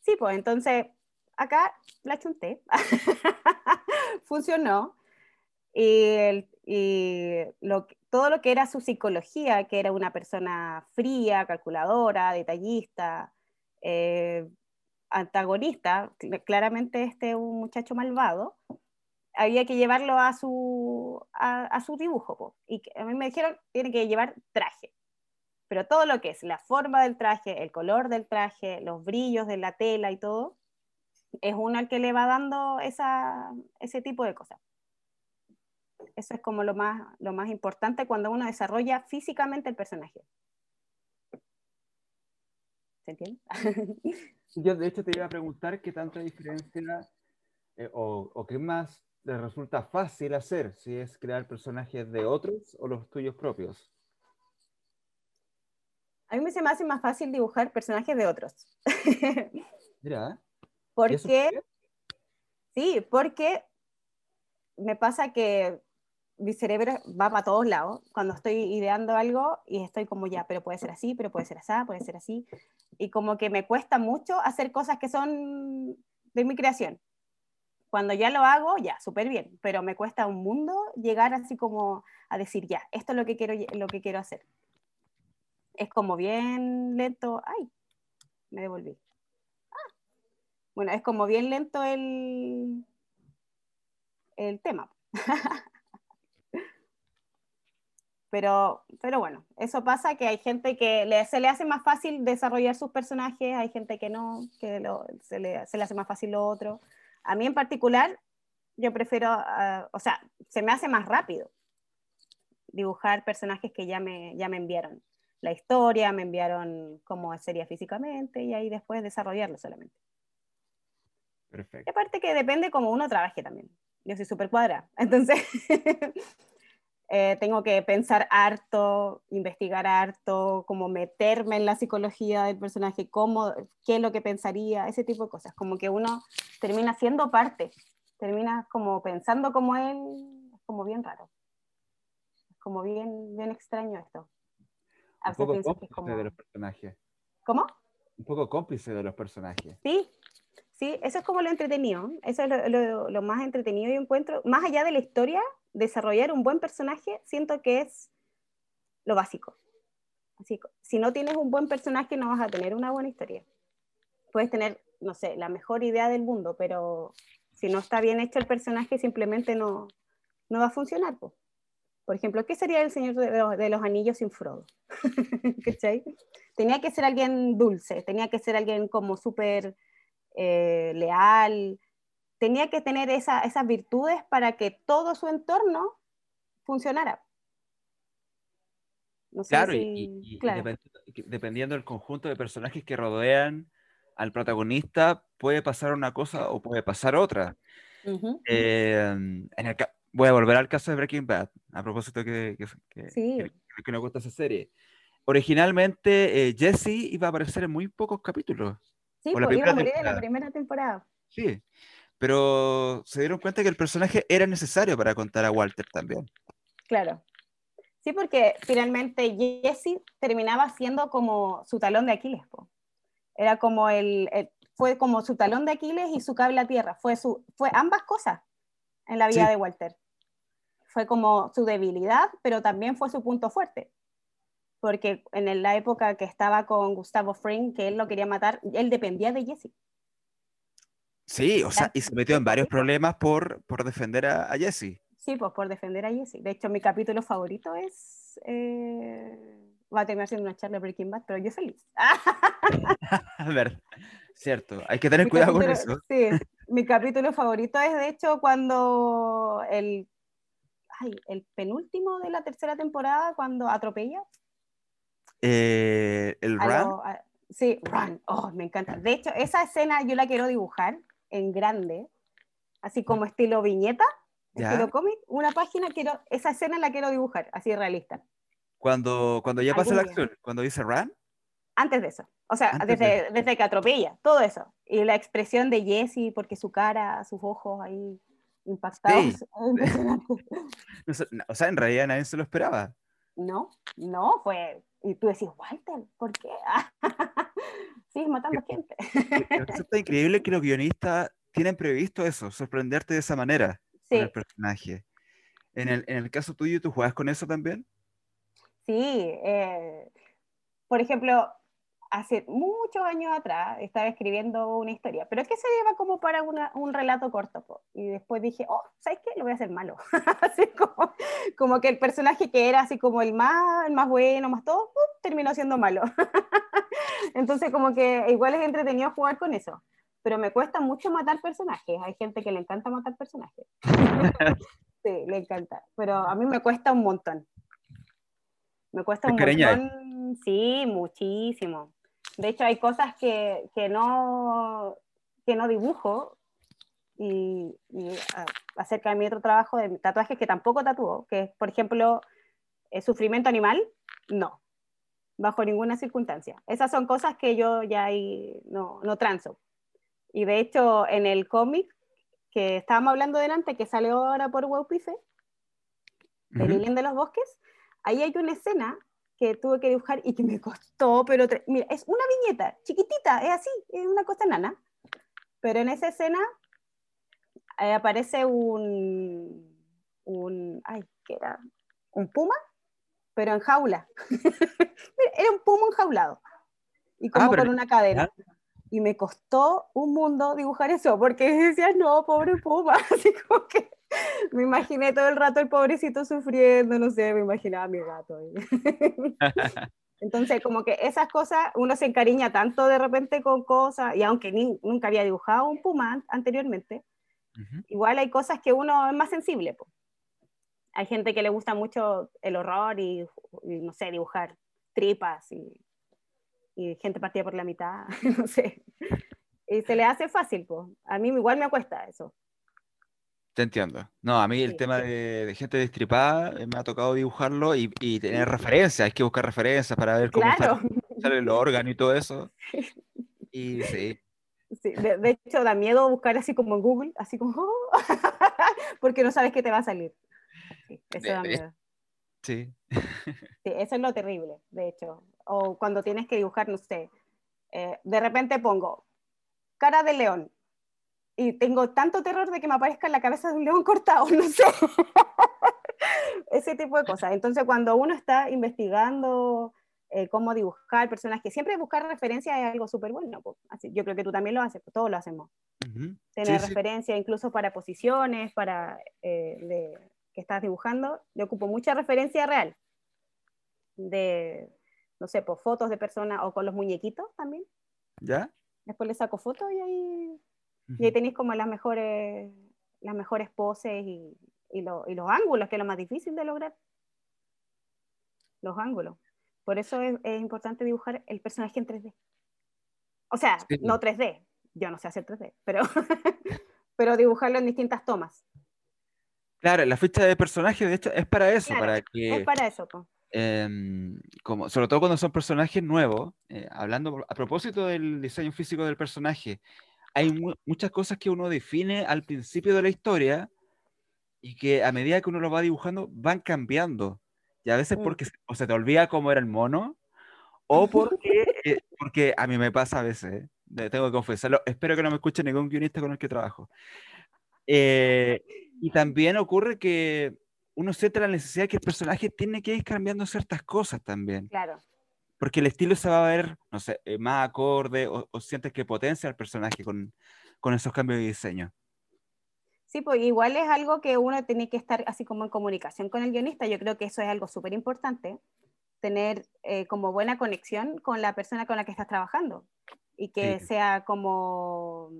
Sí, pues entonces acá la chunté. Funcionó. Y, todo lo que era su psicología, que era una persona fría, calculadora, detallista, eh, antagonista, claramente este es un muchacho malvado, había que llevarlo a su, dibujo. Y a mí me dijeron, tiene que llevar traje. Pero todo lo que es la forma del traje, el color del traje, los brillos de la tela y todo, es uno al que le va dando esa, ese tipo de cosas. Eso es como lo más, lo más importante cuando uno desarrolla físicamente el personaje. ¿Se entiende? Yo de hecho te iba a preguntar qué tanta diferencia eh, o, o, qué más les resulta fácil hacer, si es crear personajes de otros o los tuyos propios? A mí me se me hace más fácil dibujar personajes de otros. Mira. Porque, sí, porque me pasa que mi cerebro va para todos lados cuando estoy ideando algo y estoy como ya, pero puede ser así, pero puede ser así, puede ser así. Y como que me cuesta mucho hacer cosas que son de mi creación. Cuando ya lo hago, ya, súper bien, pero me cuesta un mundo llegar así como a decir, ya, esto es lo que quiero, lo que quiero hacer. Es como bien lento, ay, me devolví. Bueno, es como bien lento el, el tema. pero, pero bueno, eso pasa que hay gente que se le hace más fácil desarrollar sus personajes, hay gente que no, que se, le, hace más fácil lo otro. A mí en particular, yo prefiero, ah, o sea, se me hace más rápido dibujar personajes que ya me, ya me enviaron la historia, me enviaron cómo sería físicamente y ahí después desarrollarlo solamente. Perfecto. Y aparte que depende cómo uno trabaje también. Yo soy súper cuadra, entonces eh, tengo que pensar harto, investigar harto, como meterme en la psicología del personaje, cómo, qué es lo que pensaría, ese tipo de cosas. Como que uno termina siendo parte, termina como pensando como él, es como bien raro. Es como bien, bien extraño esto un poco cómplice de los personajes. ¿Cómo? Un poco cómplice de los personajes. Sí, sí, eso es como lo entretenido. Eso es lo, más entretenido y encuentro. Más allá de la historia, desarrollar un buen personaje, siento que es lo básico. Así, si no tienes un buen personaje, no vas a tener una buena historia. Puedes tener, no sé, la mejor idea del mundo, pero si no está bien hecho el personaje, simplemente no, no va a funcionar. Por ejemplo, ¿qué sería el Señor de los, Anillos sin Frodo? Tenía que ser alguien dulce, tenía que ser alguien como súper eh, leal, tenía que tener esas virtudes para que todo su entorno funcionara. claro, y, dependiendo del conjunto de personajes que rodean al protagonista, puede pasar una cosa o puede pasar otra. Eh, en el, voy a volver al caso de Breaking Bad, a propósito que, que, que, nos gusta esa serie. Originalmente, eh, Jesse iba a aparecer en muy pocos capítulos. Sí, pues, iba a morir en la primera temporada. Sí, pero se dieron cuenta que el personaje era necesario para contar a Walter también. Claro. Sí, porque finalmente Jesse terminaba siendo como su talón de Aquiles. Era como el, fue como su talón de Aquiles y su cable a tierra. Fue, su, fue ambas cosas en la vida de Walter fue como su debilidad, pero también fue su punto fuerte. Porque en la época que estaba con Gustavo Fring, que él lo quería matar, él dependía de Jesse. Sí, o sea, y se metió en varios problemas por, por defender a, Jesse. Sí, pues por defender a Jesse. De hecho, mi capítulo favorito es. Eh, va a terminar siendo una charla Breaking Bad, pero yo feliz. a ver, cierto, hay que tener cuidado con eso. Sí, mi capítulo favorito es de hecho cuando el el penúltimo de la tercera temporada cuando atropella. Eh, el Run. sí, Run. Oh, me encanta. De hecho, esa escena yo la quiero dibujar en grande, así como estilo viñeta, estilo cómic. Una página, quiero, esa escena la quiero dibujar, así realista. Cuando, cuando ya pasa la acción, cuando dice Run. Antes de eso. O sea, desde, desde que atropella, todo eso. Y la expresión de Jesse, porque su cara, sus ojos ahí impactados. o sea, en realidad nadie se lo esperaba. No, no, fue. Y tú decís, Walter, ¿por qué? sí, matando gente. Está increíble que los guionistas tienen previsto eso, sorprenderte de esa manera con el personaje. En el, en el caso tuyo, ¿tú juegas con eso también? Sí, eh, por ejemplo, hace muchos años atrás estaba escribiendo una historia, pero es que se lleva como para un relato corto. Y después dije, oh, ¿sabes qué? Lo voy a hacer malo. así como, como, que el personaje que era así como el más, el más bueno, más todo, uh, terminó siendo malo. Entonces como que igual es entretenido jugar con eso. Pero me cuesta mucho matar personajes. Hay gente que le encanta matar personajes. sí, le encanta. Pero a mí me cuesta un montón. Me cuesta un montón. Sí, muchísimo. De hecho, hay cosas que, que no, que no dibujo y, acerca de mi otro trabajo de tatuajes que tampoco tatúo, que es, por ejemplo, el sufrimiento animal, no, bajo ninguna circunstancia. Esas son cosas que yo ya no, no transo. Y de hecho, en el cómic que estábamos hablando delante, que salió ahora por Waupife, de Lilian de los Bosques, ahí hay una escena que tuve que dibujar y que me costó, pero mira, es una viñeta chiquitita, es así, es una cosa nana. Pero en esa escena eh, aparece un, un, ay, ¿qué era? Un puma, pero en jaula. era un puma enjaulado. y como con una cadena. Y me costó un mundo dibujar eso, porque decía, no, pobre Puma, así como que me imaginé todo el rato el pobrecito sufriendo, no sé, me imaginaba a mi gato. Entonces, como que esas cosas, uno se encariña tanto de repente con cosas, y aunque nunca había dibujado un puma anteriormente, igual hay cosas que uno es más sensible. Hay gente que le gusta mucho el horror y, no sé, dibujar tripas y, y, gente partida por la mitad, no sé. Y se le hace fácil, pues. A mí igual me cuesta eso. Te entiendo. No, a mí el tema de, gente destripada eh, me ha tocado dibujarlo y, tener referencias. Hay que buscar referencias para ver cómo sale el órgano y todo eso. Y sí. sí de, hecho, da miedo buscar así como en Google, así como, porque no sabes qué te va a salir. Sí, eso da miedo. Sí. sí. Eso es lo terrible, de hecho. O cuando tienes que dibujar, no sé, eh, de repente pongo cara de león y tengo tanto terror de que me aparezca en la cabeza de un león cortado, no sé. Ese tipo de cosas. Entonces, cuando uno está investigando eh, cómo dibujar personajes, siempre buscar referencia es algo súper bueno. Así, yo creo que tú también lo haces, pues todos lo hacemos. Tener referencia incluso para posiciones, para eh, que estás dibujando. Yo ocupo mucha referencia real. De, no sé, por fotos de personas o con los muñequitos también. ¿Ya? Después le saco fotos y ahí y ahí tenéis como las mejores, las mejores poses y, y, los ángulos, que es lo más difícil de lograr. Los ángulos. Por eso es, importante dibujar el personaje en 3D. O sea, no 3D, yo no sé hacer 3D, pero, pero dibujarlo en distintas tomas. Claro, la ficha de personaje, de hecho, es para eso, para que... Es para eso, em, como, sobre todo cuando son personajes nuevos, eh, hablando a propósito del diseño físico del personaje, hay muchas cosas que uno define al principio de la historia y que a medida que uno lo va dibujando van cambiando. Y a veces mm. porque o se te olvida cómo era el mono o porque, eh, porque a mí me pasa a veces, ¿eh? tengo que confesarlo, espero que no me escuche ningún guionista con el que trabajo. Eh, y también ocurre que uno siente la necesidad que el personaje tiene que ir cambiando ciertas cosas también. Claro porque el estilo se va a ver, no sé, eh, más acorde o, sientes que potencia al personaje con, con, esos cambios de diseño. Sí, pues igual es algo que uno tiene que estar así como en comunicación con el guionista. Yo creo que eso es algo súper importante, tener eh, como buena conexión con la persona con la que estás trabajando y que sea como,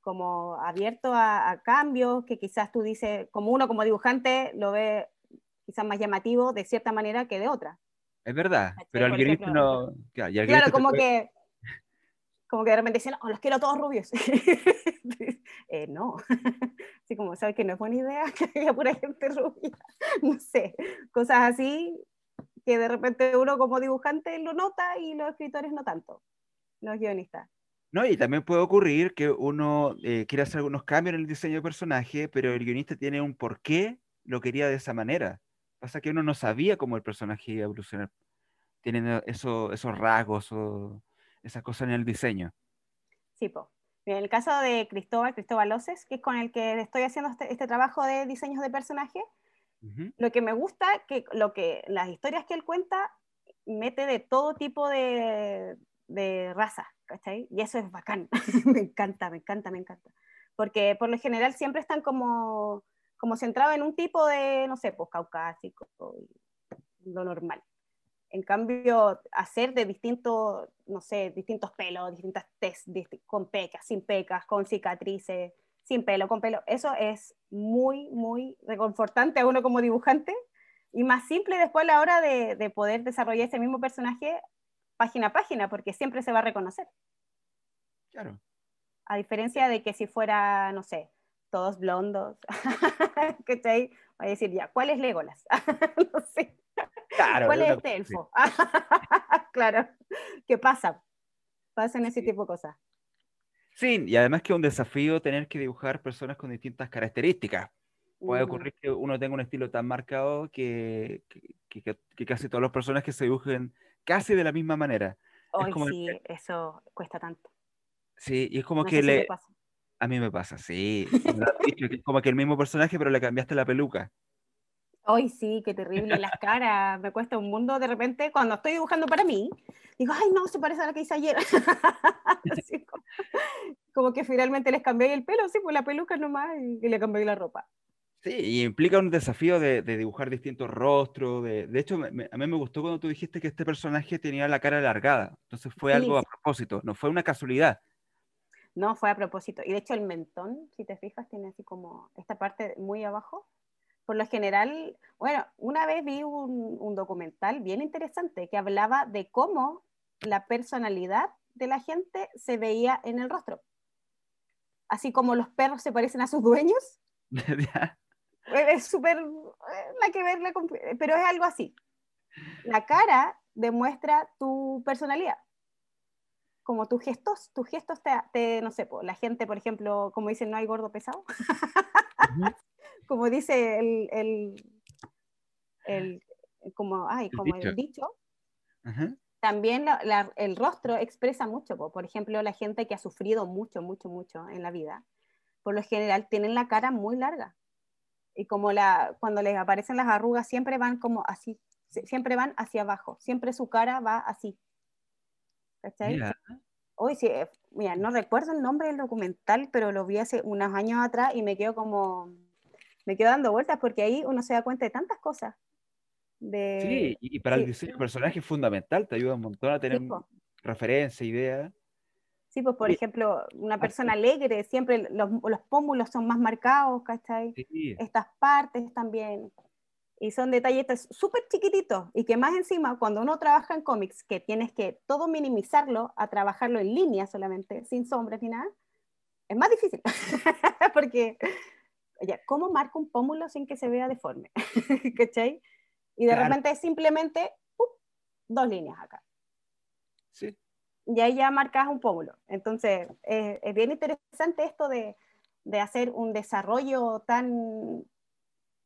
como abierto a, a, cambios, que quizás tú dices, como uno como dibujante lo ve quizás más llamativo de cierta manera que de otra. Es verdad, pero al guionista no. Claro, como que. Como que de repente dicen, oh, los quiero todos rubios. eh, no. Así como, ¿sabes que no es buena idea que haya pura gente rubia? no sé. Cosas así que de repente uno como dibujante lo nota y los escritores no tanto. Los guionistas. No, y también puede ocurrir que uno eh, quiera hacer algunos cambios en el diseño de personaje, pero el guionista tiene un por qué lo quería de esa manera. Pasa que uno no sabía cómo el personaje iba a evolucionar. Tienen eso, esos rasgos o esas cosas en el diseño. Sí, po. En el caso de Cristóbal, Cristóbal Oces, que es con el que estoy haciendo este, este trabajo de diseños de personaje, lo que me gusta, que, lo que las historias que él cuenta, mete de todo tipo de, de razas, ¿cachai? Y eso es bacán, me encanta, me encanta, me encanta. Porque por lo general siempre están como como centrado en un tipo de, no sé, pues caucásico, lo normal. En cambio, hacer de distintos, no sé, distintos pelos, distintas test, con pecas, sin pecas, con cicatrices, sin pelo, con pelo, eso es muy, muy reconfortante a uno como dibujante y más simple después a la hora de, de poder desarrollar ese mismo personaje página a página, porque siempre se va a reconocer. Claro. A diferencia de que si fuera, no sé, todos blondos, ¿cachai? Voy a decir, ya, ¿cuál es Legolas? no sé. ¿Cuál es este elfo? claro, ¿qué pasa? Pasan ese tipo de cosas. Sí, y además que es un desafío tener que dibujar personas con distintas características. Puede ocurrir que uno tenga un estilo tan marcado que, que, que, casi todas las personas que se dibujen casi de la misma manera. Hoy sí, eso cuesta tanto. Sí, y es como que le, a mí me pasa, sí. como que el mismo personaje, pero le cambiaste la peluca. Ay, sí, qué terrible. Las caras, me cuesta un mundo de repente. Cuando estoy dibujando para mí, digo, ay, no, se parece a la que hice ayer. como, que finalmente les cambié el pelo, sí, pues la peluca nomás y, le cambié la ropa. Sí, y implica un desafío de, dibujar distintos rostros. De, de hecho, a mí me gustó cuando tú dijiste que este personaje tenía la cara alargada. Entonces fue algo a propósito, no fue una casualidad. No, fue a propósito. Y de hecho el mentón, si te fijas, tiene así como esta parte muy abajo. Por lo general, bueno, una vez vi un, documental bien interesante que hablaba de cómo la personalidad de la gente se veía en el rostro. Así como los perros se parecen a sus dueños. es súper, la que verla, pero es algo así. La cara demuestra tu personalidad como tus gestos, tus gestos te, no sé, la gente, por ejemplo, como dicen, no hay gordo pesado, como dice el, el, como, ay, como el dicho, también el rostro expresa mucho, por ejemplo, la gente que ha sufrido mucho, mucho, mucho en la vida, por lo general tienen la cara muy larga, y como la, cuando les aparecen las arrugas siempre van como así, siempre van hacia abajo, siempre su cara va así, ¿Cachai? Hoy sí, eh, mira, no recuerdo el nombre del documental, pero lo vi hace unos años atrás y me quedo como, me quedo dando vueltas porque ahí uno se da cuenta de tantas cosas. De... Sí, y para el diseño del personaje es fundamental, te ayuda un montón a tener referencia, idea. Sí, pues por ejemplo, una persona alegre, siempre los, los pómulos son más marcados, ¿cachai? Sí. Estas partes también y son detalles súper chiquititos y que más encima cuando uno trabaja en cómics que tienes que todo minimizarlo a trabajarlo en línea solamente, sin sombras ni nada, es más difícil porque, oye, ¿cómo marco un pómulo sin que se vea deforme? ¿Cachai? Y de repente es simplemente dos líneas acá. Sí. Y ahí ya marcas un pómulo. Entonces, es bien interesante esto de, de hacer un desarrollo tan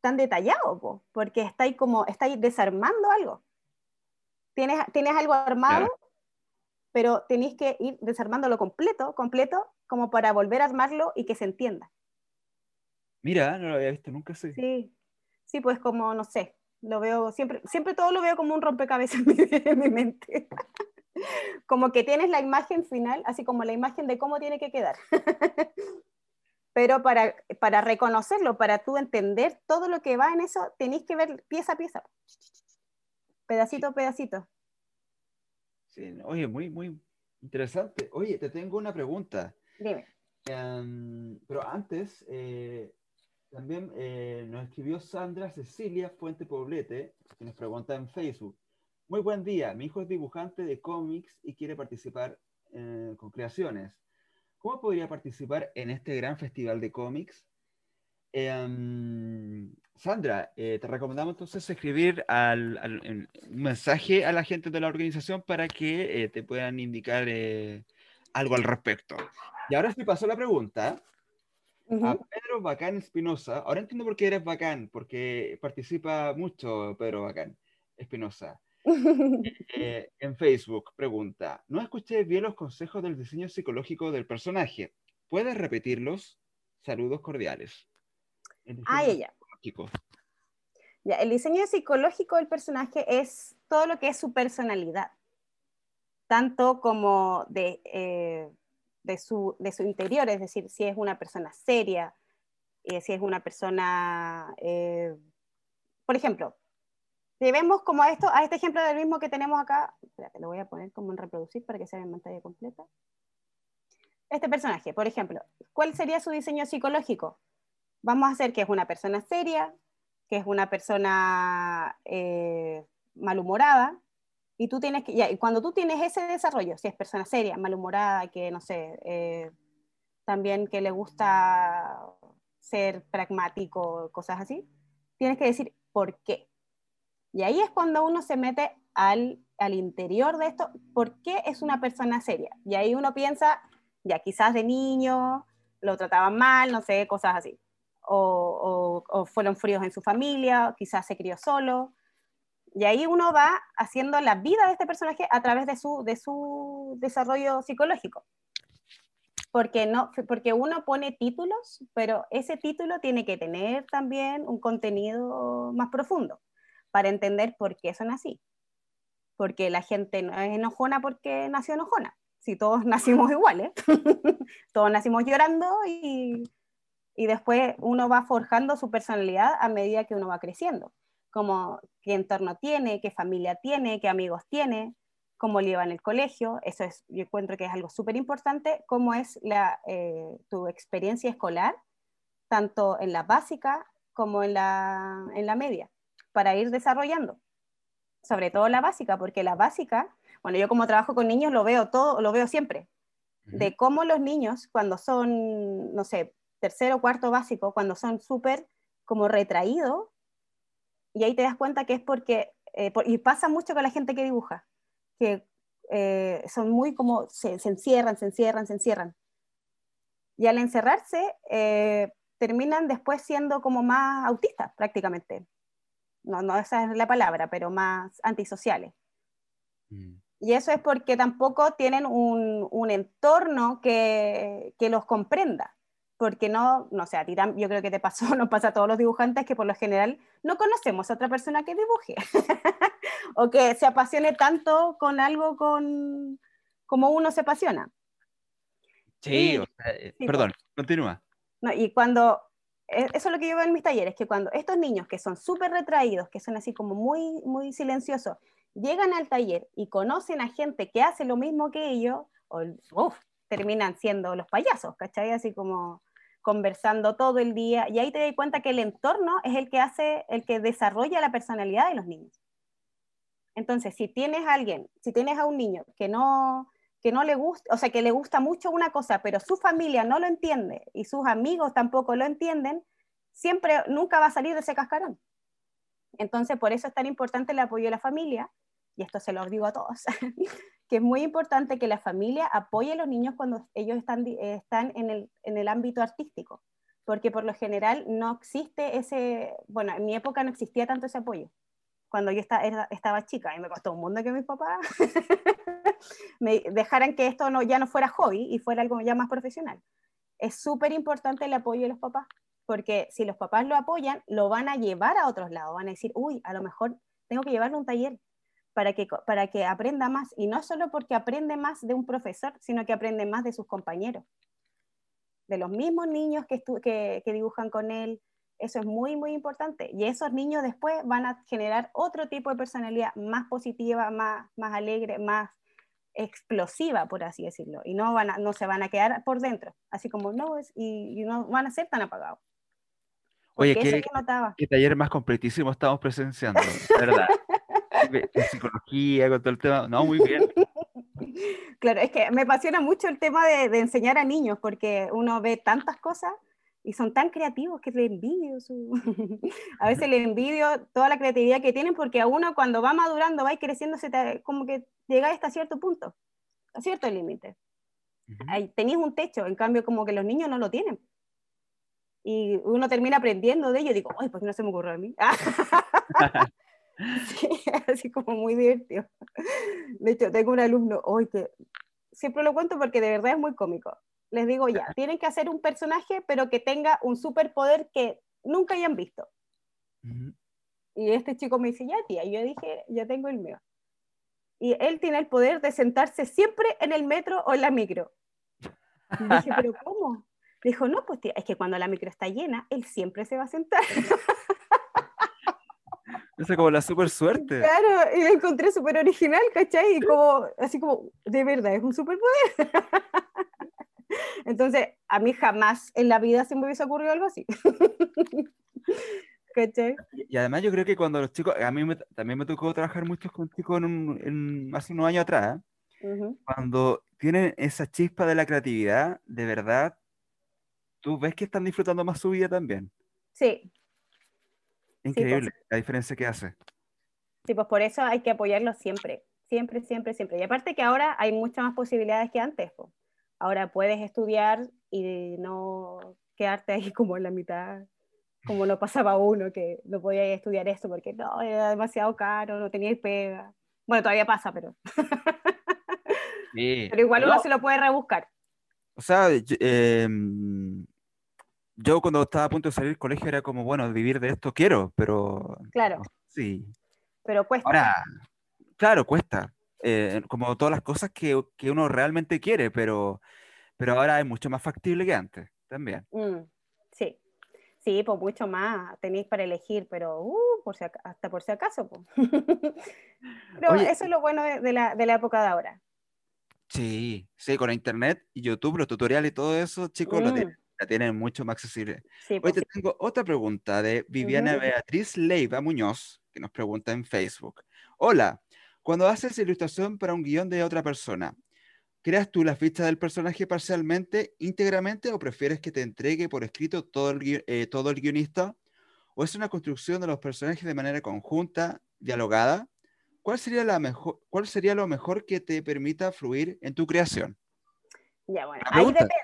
tan detallado, porque estáis como, estáis desarmando algo. Tienes, tienes algo armado, pero tenéis que ir desarmándolo completo, completo, como para volver a armarlo y que se entienda. Mira, no lo había visto nunca sí. Sí, sí, pues como, no sé, lo veo, siempre, siempre todo lo veo como un rompecabezas en mi mente. como que tienes la imagen final, así como la imagen de cómo tiene que quedar pero para, para reconocerlo, para tú entender todo lo que va en eso, tenéis que ver pieza a pieza, pedacito a pedacito. Sí, oye, muy, muy interesante. Oye, te tengo una pregunta. Dime. Em, pero antes, eh, también eh, nos escribió Sandra Cecilia Fuente Poblete, que nos pregunta en Facebook. Muy buen día, mi hijo es dibujante de cómics y quiere participar eh, con creaciones. ¿Cómo podría participar en este gran festival de cómics? Em, Sandra, eh, te recomendamos entonces escribir un mensaje a la gente de la organización para que eh, te puedan indicar eh, algo al respecto. Y ahora sí pasó la pregunta a Pedro Bacán Espinosa. Ahora entiendo por qué eres bacán, porque participa mucho Pedro Bacán Espinosa. Eh, en Facebook pregunta, no escuché bien los consejos del diseño psicológico del personaje. ¿Puedes repetirlos? Saludos cordiales. Ah, ella. Ya, el diseño psicológico del personaje es todo lo que es su personalidad, tanto como de, eh, de, su, de su interior, es decir, si es una persona seria, eh, si es una persona, por ejemplo, si vemos como a, esto, a este ejemplo del mismo que tenemos acá, espérate, lo voy a poner como en reproducir para que se vea en pantalla completa. Este personaje, por ejemplo, ¿cuál sería su diseño psicológico? Vamos a hacer que es una persona seria, que es una persona eh, malhumorada, y tú tienes que, ya, y cuando tú tienes ese desarrollo, si es persona seria, malhumorada, que no sé, eh, también que le gusta ser pragmático, cosas así, tienes que decir por qué. Y ahí es cuando uno se mete al, al interior de esto, ¿por qué es una persona seria? Y ahí uno piensa, ya quizás de niño lo trataban mal, no sé, cosas así. O, fueron fríos en su familia, quizás se crió solo. Y ahí uno va haciendo la vida de este personaje a través de su, de su desarrollo psicológico. Porque, no, porque uno pone títulos, pero ese título tiene que tener también un contenido más profundo para entender por qué son así. porque la gente no es enojona porque nació enojona. Si todos nacimos iguales, todos nacimos llorando y, y después uno va forjando su personalidad a medida que uno va creciendo, como qué entorno tiene, qué familia tiene, qué amigos tiene, cómo lleva en el colegio, eso es, yo encuentro que es algo súper importante, cómo es la, eh, tu experiencia escolar, tanto en la básica como en la, en la media, para ir desarrollando, sobre todo la básica, porque la básica, bueno, yo como trabajo con niños lo veo todo, lo veo siempre, de cómo los niños cuando son, no sé, tercero cuarto básico, cuando son súper como retraídos, y ahí te das cuenta que es porque, eh, y pasa mucho con la gente que dibuja, que eh, son muy como, se, encierran, se encierran, se encierran. Y al encerrarse, eh, terminan después siendo como más autistas prácticamente. No, no esa es la palabra, pero más antisociales. Mm. Y eso es porque tampoco tienen un, un entorno que, que, los comprenda. Porque no, no sé, a ti yo creo que te pasó, nos pasa a todos los dibujantes que por lo general no conocemos a otra persona que dibuje. o que se apasione tanto con algo con, como uno se apasiona. Sí, eh, perdón, continúa. No, y cuando, eso es lo que yo veo en mis talleres, que cuando estos niños que son súper retraídos, que son así como muy, muy silenciosos, llegan al taller y conocen a gente que hace lo mismo que ellos, o, terminan siendo los payasos, ¿cachai? Así como conversando todo el día, y ahí te das cuenta que el entorno es el que hace, el que desarrolla la personalidad de los niños. Entonces, si tienes a alguien, si tienes a un niño que no, que no le gusta, o sea, que le gusta mucho una cosa, pero su familia no lo entiende y sus amigos tampoco lo entienden, siempre, nunca va a salir de ese cascarón. Entonces, por eso es tan importante el apoyo de la familia, y esto se lo digo a todos, que es muy importante que la familia apoye a los niños cuando ellos están, están en, el, en el ámbito artístico, porque por lo general no existe ese, bueno, en mi época no existía tanto ese apoyo cuando yo estaba chica y me costó un mundo que mis papás me dejaran que esto no, ya no fuera hobby y fuera algo ya más profesional. Es súper importante el apoyo de los papás, porque si los papás lo apoyan, lo van a llevar a otros lados, van a decir, uy, a lo mejor tengo que llevarle un taller para que, para que aprenda más, y no solo porque aprende más de un profesor, sino que aprende más de sus compañeros, de los mismos niños que, que, que dibujan con él, eso es muy, muy importante. Y esos niños después van a generar otro tipo de personalidad más positiva, más, más alegre, más explosiva, por así decirlo. Y no, van a, no se van a quedar por dentro, así como no, es, y, no van a ser tan apagados. Oye, ¿qué, ¿qué taller más completísimo estamos presenciando? ¿Verdad? psicología, con todo el tema. No, muy bien. Claro, es que me apasiona mucho el tema de, de enseñar a niños, porque uno ve tantas cosas y son tan creativos que le envidio. Su... a veces le envidio toda la creatividad que tienen porque a uno cuando va madurando, va creciendo, se como que llega hasta cierto punto, a cierto límite. Ahí tenéis un techo, en cambio como que los niños no lo tienen. Y uno termina aprendiendo de ello y digo, ay, ¿por qué no se me ocurrió a mí? sí, así como muy divertido. De hecho, tengo un alumno hoy que siempre lo cuento porque de verdad es muy cómico les digo ya, tienen que hacer un personaje, pero que tenga un superpoder que nunca hayan visto. Y este chico me dice, ya tía, yo dije, ya tengo el mío. Y él tiene el poder de sentarse siempre en el metro o en la micro. Y dije, pero ¿cómo? Dijo, no, pues tía, es que cuando la micro está llena, él siempre se va a sentar. Esa es como la super suerte. Claro, y lo encontré súper original, ¿cachai? Y como, así como, de verdad, es un superpoder. Entonces, a mí jamás en la vida se me hubiese ocurrido algo así. Y además yo creo que cuando los chicos, a mí también me tocó trabajar mucho con chicos en, hace unos años atrás, cuando tienen esa chispa de la creatividad, de verdad, tú ves que están disfrutando más su vida también. Sí. Increíble pues. la diferencia que hace. Sí, pues por eso hay que apoyarlos siempre, siempre, siempre, siempre. Y aparte que ahora hay muchas más posibilidades que antes. Pues. Ahora puedes estudiar y no quedarte ahí como en la mitad, como lo pasaba uno, que no podía estudiar esto porque no, era demasiado caro, no tenía pega. Bueno, todavía pasa, pero... pero igual uno se lo puede rebuscar. O sea, em, yo, cuando estaba a punto de salir del colegio era como, bueno, vivir de esto quiero, pero... Claro. Sí. Pero cuesta. Ahora, claro, cuesta, eh, como todas las cosas que, que, uno realmente quiere, pero, pero ahora es mucho más factible que antes también. Mm, sí, sí, pues mucho más tenéis para elegir, pero uh, por si, hasta por si acaso. Pues. pero eso es lo bueno de, la, de la época de ahora. Sí, sí, con internet y YouTube, los tutoriales y todo eso, chicos, lo tienen, mm. la tienen mucho más accesible. Hoy pues te tengo otra pregunta de Viviana Beatriz Leiva Muñoz, que nos pregunta en Facebook. Hola, cuando haces ilustración para un guion de otra persona, ¿creas tú la ficha del personaje parcialmente, íntegramente, o prefieres que te entregue por escrito todo el, eh, todo el guionista? ¿O es una construcción de los personajes de manera conjunta, dialogada? ¿cuál sería, la mejor, ¿cuál sería lo mejor que te permita fluir en tu creación? Ya, bueno, ahí depende.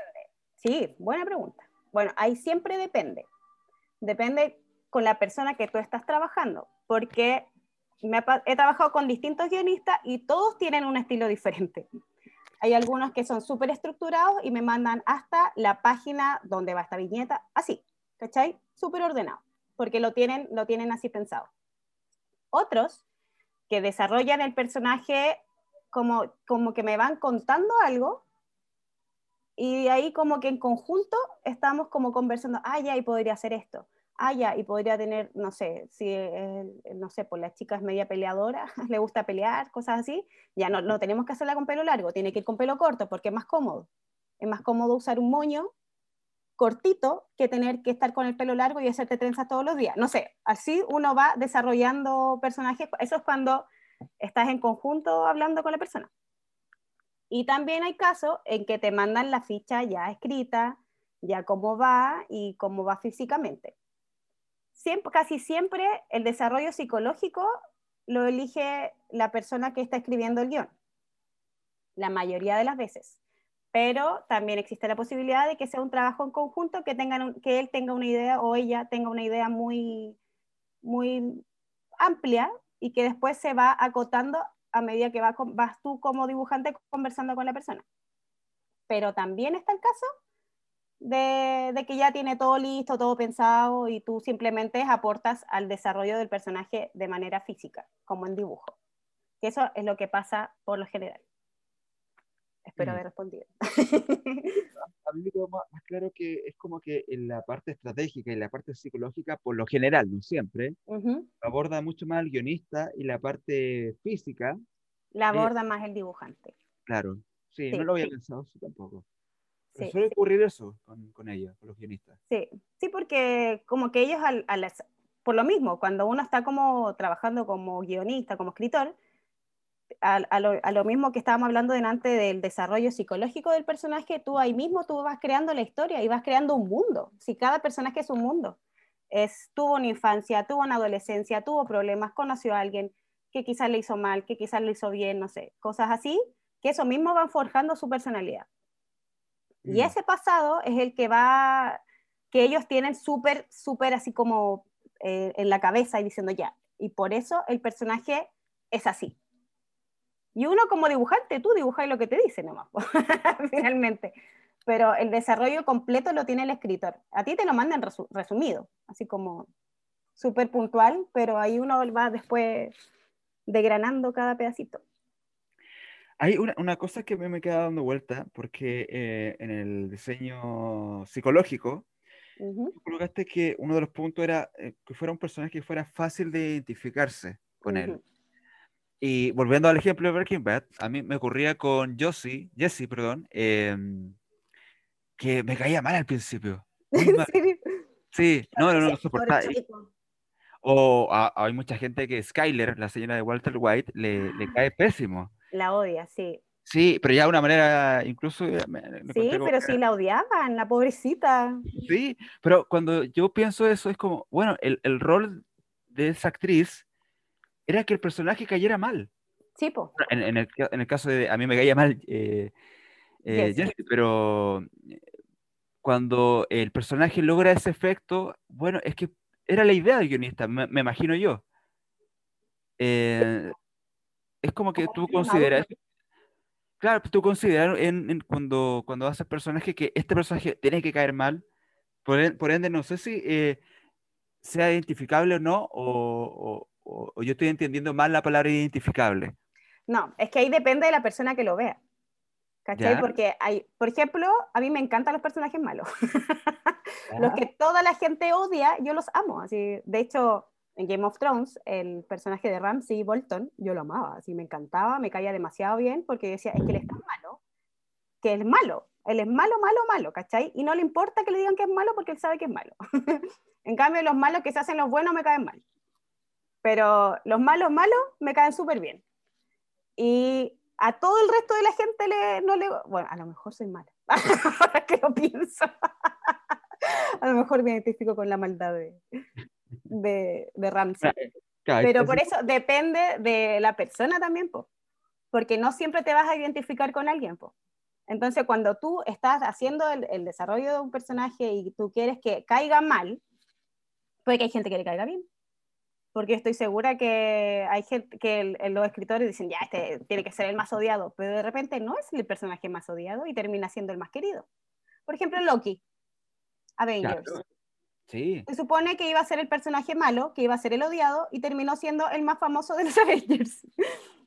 Sí, buena pregunta. Bueno, ahí siempre depende. Depende con la persona que tú estás trabajando, porque me he trabajado con distintos guionistas y todos tienen un estilo diferente. Hay algunos que son súper estructurados y me mandan hasta la página donde va esta viñeta, así, ¿cachai? Súper ordenado, porque lo tienen, lo tienen así pensado. Otros que desarrollan el personaje como, como que me van contando algo y ahí como que en conjunto estamos como conversando, ah, ya, podría hacer esto, ah, ya, y podría tener, no sé, si, no sé, pues la chica es media peleadora, le gusta pelear, cosas así, ya no, no tenemos que hacerla con pelo largo, tiene que ir con pelo corto porque es más cómodo. Es más cómodo usar un moño cortito que tener que estar con el pelo largo y hacerte trenzas todos los días. No sé, así uno va desarrollando personajes. Eso es cuando estás en conjunto hablando con la persona. Y también hay casos en que te mandan la ficha ya escrita, ya cómo va y cómo va físicamente. Casi siempre el desarrollo psicológico lo elige la persona que está escribiendo el guion. La mayoría de las veces pero también existe la posibilidad de que sea un trabajo en conjunto, que, tengan que él tenga una idea o ella tenga una idea muy, muy amplia y que después se va acotando a medida que va, vas tú como dibujante conversando con la persona. Pero también está el caso de, de, que ya tiene todo listo, todo pensado y tú simplemente aportas al desarrollo del personaje de manera física, como en dibujo. Que eso es lo que pasa por lo general. Espero mm. haber respondido. A mí me quedó más, claro que es como que en la parte estratégica y la parte psicológica, por lo general, no siempre, aborda mucho más el guionista y la parte física. La eh, aborda más el dibujante. Claro, sí, no lo había pensado así tampoco. Suele ocurrir eso con, con, ellos, con los guionistas. Sí, sí, porque como que ellos, al, por lo mismo, cuando uno está como trabajando como guionista, como escritor, a, lo, mismo que estábamos hablando delante del desarrollo psicológico del personaje, tú ahí mismo tú vas creando la historia y vas creando un mundo. Si cada personaje es un mundo, es, tuvo una infancia, tuvo una adolescencia, tuvo problemas, conoció a alguien que quizás le hizo mal, que quizás le hizo bien, no sé, cosas así, que eso mismo van forjando su personalidad. Y mm. ese pasado es el que va, que ellos tienen súper, súper así como eh, en la cabeza y diciendo ya. Y por eso el personaje es así y uno como dibujante, tú dibujas lo que te dice nomás, finalmente. Pero el desarrollo completo lo tiene el escritor. A ti te lo mandan resumido, así como súper puntual, pero ahí uno va después degranando cada pedacito. Hay una, una cosa que me, me queda dando vuelta, porque eh, en el diseño psicológico, colocaste que uno de los puntos era eh, que fuera un personaje que fuera fácil de identificarse con él. Y volviendo al ejemplo de Breaking Bad, a mí me ocurría con Josie, Jesse, perdón, em, que me caía mal al principio. Sí, no, no, no, no soportaba. O hay mucha gente que Skyler, la señora de Walter White, le, le cae pésimo. La odia, sí. Sí, pero ya de una manera incluso... sí, pero sí la odiaban, la pobrecita. Sí, pero cuando yo pienso eso es como, bueno, el, el rol de esa actriz era que el personaje cayera mal. Sí, po. En, en, el, en el, caso de, a mí me caía mal eh, eh, pero eh, cuando el personaje logra ese efecto, bueno, es que era la idea del guionista, me, imagino yo. Es como que tú consideras, claro, tú consideras en, cuando, cuando haces personaje que este personaje tiene que caer mal, por, por ende, no sé si sea identificable o no, o, o, yo estoy entendiendo mal la palabra identificable, No, es que ahí depende de la persona que lo vea. ¿Cachai? Porque hay, por ejemplo, a mí me encantan los personajes malos. los que toda la gente odia, yo los amo. Así, de hecho, en Game of Thrones, el personaje de Ramsay Bolton, yo lo amaba, así me encantaba, me caía demasiado bien porque decía, es que él es tan malo, que él es malo, él es malo, malo, malo, ¿cachai? Y no le importa que le digan que es malo porque él sabe que es malo. en cambio, los malos que se hacen los buenos me caen mal. Pero los malos, malos, me caen súper bien. Y a todo el resto de la gente le, no le... Bueno, a lo mejor soy mala, ahora que lo pienso. a lo mejor me identifico con la maldad de, de, de Ramsey. Pero por eso depende de la persona también, po. porque no siempre te vas a identificar con alguien. Po. Entonces, cuando tú estás haciendo el, el, desarrollo de un personaje y tú quieres que caiga mal, puede que hay gente que le caiga bien porque estoy segura que hay gente que los escritores dicen, ya, este tiene que ser el más odiado, pero de repente no es el personaje más odiado y termina siendo el más querido. Por ejemplo, Loki, Avengers. Sí. Se supone que iba a ser el personaje malo, que iba a ser el odiado, y terminó siendo el más famoso de los Avengers.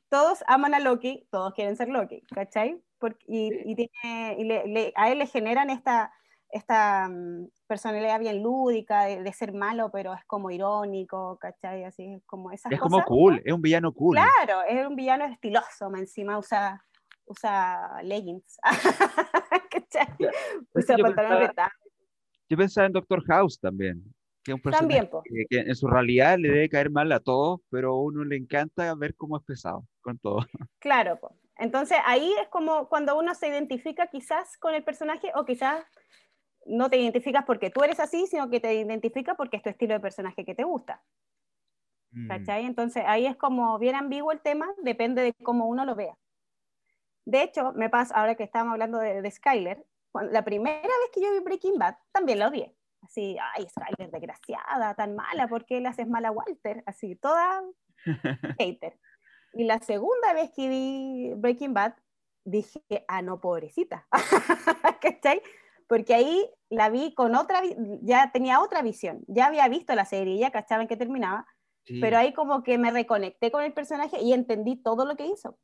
todos aman a Loki, todos quieren ser Loki, ¿cachai? y, tiene, a él le generan esta, esta mm, personalidad bien lúdica, de, ser malo, pero es como irónico, ¿cachai? Así es como esas Es como cool, es un villano cool. Claro, es un villano estiloso, encima usa, usa leggings. ¿cachai? Usa pantalones Yo pensaba en Doctor House también. Que es un personaje que, que, en su realidad le debe caer mal a todos, pero a uno le encanta ver cómo es pesado con todo. Claro, entonces ahí es como cuando uno se identifica quizás con el personaje o quizás no te identificas porque tú eres así, sino que te identificas porque es tu estilo de personaje que te gusta. Mm. ¿Cachai? Entonces ahí es como bien ambiguo el tema, depende de cómo uno lo vea. De hecho, me pasa, ahora que estábamos hablando de, Skyler, la primera vez que yo vi Breaking Bad, también la odié. Así, ay, Skyler, desgraciada, tan mala, ¿por qué le haces mal a Walter? Así, toda hater. Y la segunda vez que vi Breaking Bad, dije, ah, no, pobrecita. ¿Cachai? porque ahí la vi con otra, ya tenía otra visión, ya había visto la serie, ya cachaba en qué terminaba, pero ahí como que me reconecté con el personaje y entendí todo lo que hizo.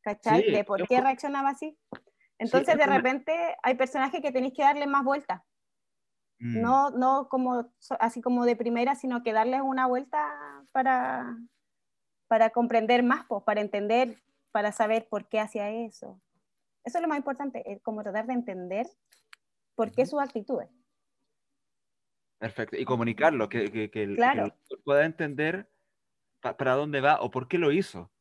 ¿Cachai? de por qué reaccionaba así. Entonces de repente hay personajes que tenéis que darle más vuelta. Mm. No, no como, así como de primera, sino que darles una vuelta para, para comprender más, pues, para entender, para saber por qué hacía eso. Eso es lo más importante, es como tratar de entender por qué sus actitudes. Perfecto, y comunicarlo, que, que, que, el, pueda entender para dónde va o por qué lo hizo.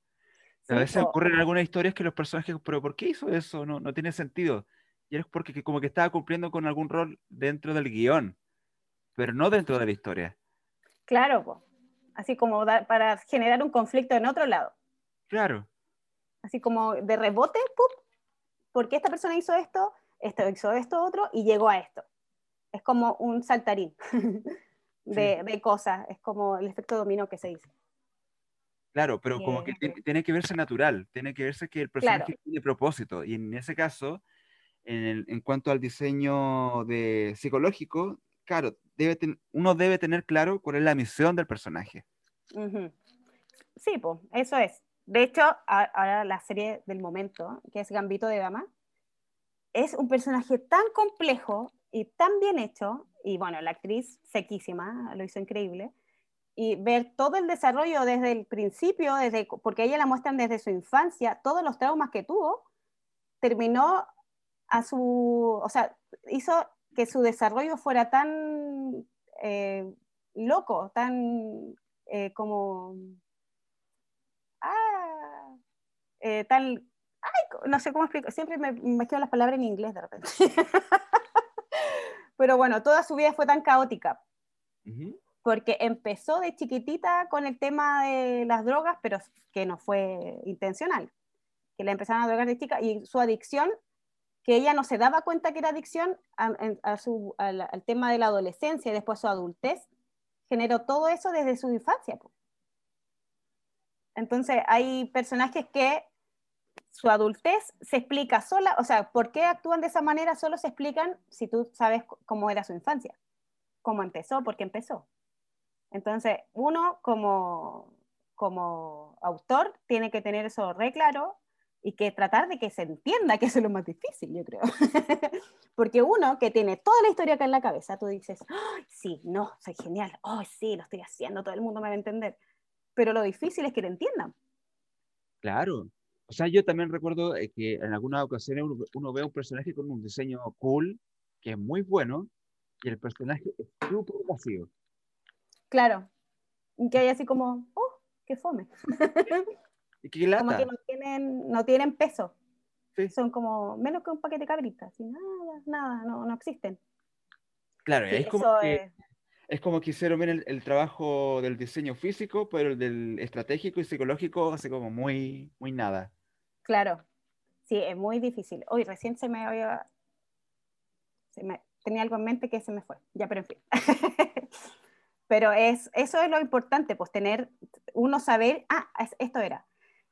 A veces ocurren algunas historias que los personajes, pero ¿por qué hizo eso? No, no tiene sentido. Y es porque como que estaba cumpliendo con algún rol dentro del guion, pero no dentro de la historia. Claro, así como para generar un conflicto en otro lado. Claro. Así como de rebote, ¡pup! ¿por qué esta persona hizo esto? esto hizo esto otro y llegó a esto. Es como un saltarín de, cosas, es como el efecto dominó que se dice. Claro, pero como que tiene, que verse natural, tiene que verse que el personaje tiene propósito. Y en ese caso, en, en cuanto al diseño de psicológico, claro, debe uno debe tener claro cuál es la misión del personaje. Sí, pues, eso es. De hecho, ahora la serie del momento, que es Gambito de Dama, es un personaje tan complejo y tan bien hecho, y bueno, la actriz sequísima, lo hizo increíble, y ver todo el desarrollo desde el principio, desde, porque ella la muestran desde su infancia, todos los traumas que tuvo, terminó a su, o sea, hizo que su desarrollo fuera tan eh, loco, tan eh, como, ah, eh, no sé cómo explico, siempre me, me quedo las palabras en inglés de repente. Pero bueno, toda su vida fue tan caótica. Porque empezó de chiquitita con el tema de las drogas, pero que no fue intencional. Que la empezaron a drogar de chica y su adicción, que ella no se daba cuenta que era adicción a, su, al, tema de la adolescencia y después su adultez, generó todo eso desde su infancia. Entonces hay personajes que su adultez se explica sola, o sea, ¿por qué actúan de esa manera? Solo se explican si tú sabes cómo era su infancia, cómo empezó, por qué empezó. Entonces, uno como, como autor tiene que tener eso re claro y que tratar de que se entienda que eso es lo más difícil, yo creo. Porque uno que tiene toda la historia acá en la cabeza, tú dices, sí, no, soy genial, oh, sí, lo estoy haciendo, todo el mundo me va a entender. Pero lo difícil es que lo entiendan. Claro. O sea, yo también recuerdo eh, que en algunas ocasiones uno, ve un personaje con un diseño cool, que es muy bueno, y el personaje es súper vacío. Claro. Que hay así como, oh, qué fome. ¿Y qué lata? Como que no tienen, no tienen peso. Son como menos que un paquete de cabritas. nada, nada, no, no existen. Claro, es, como que, es... como que hicieron bien el, trabajo del diseño físico, pero el del estratégico y psicológico hace como muy, muy nada. Claro, sí, es muy difícil. Hoy recién se me había... Se me... Tenía algo en mente que se me fue. Ya, pero en fin. pero es, eso es lo importante, pues tener, uno saber, ah, esto era,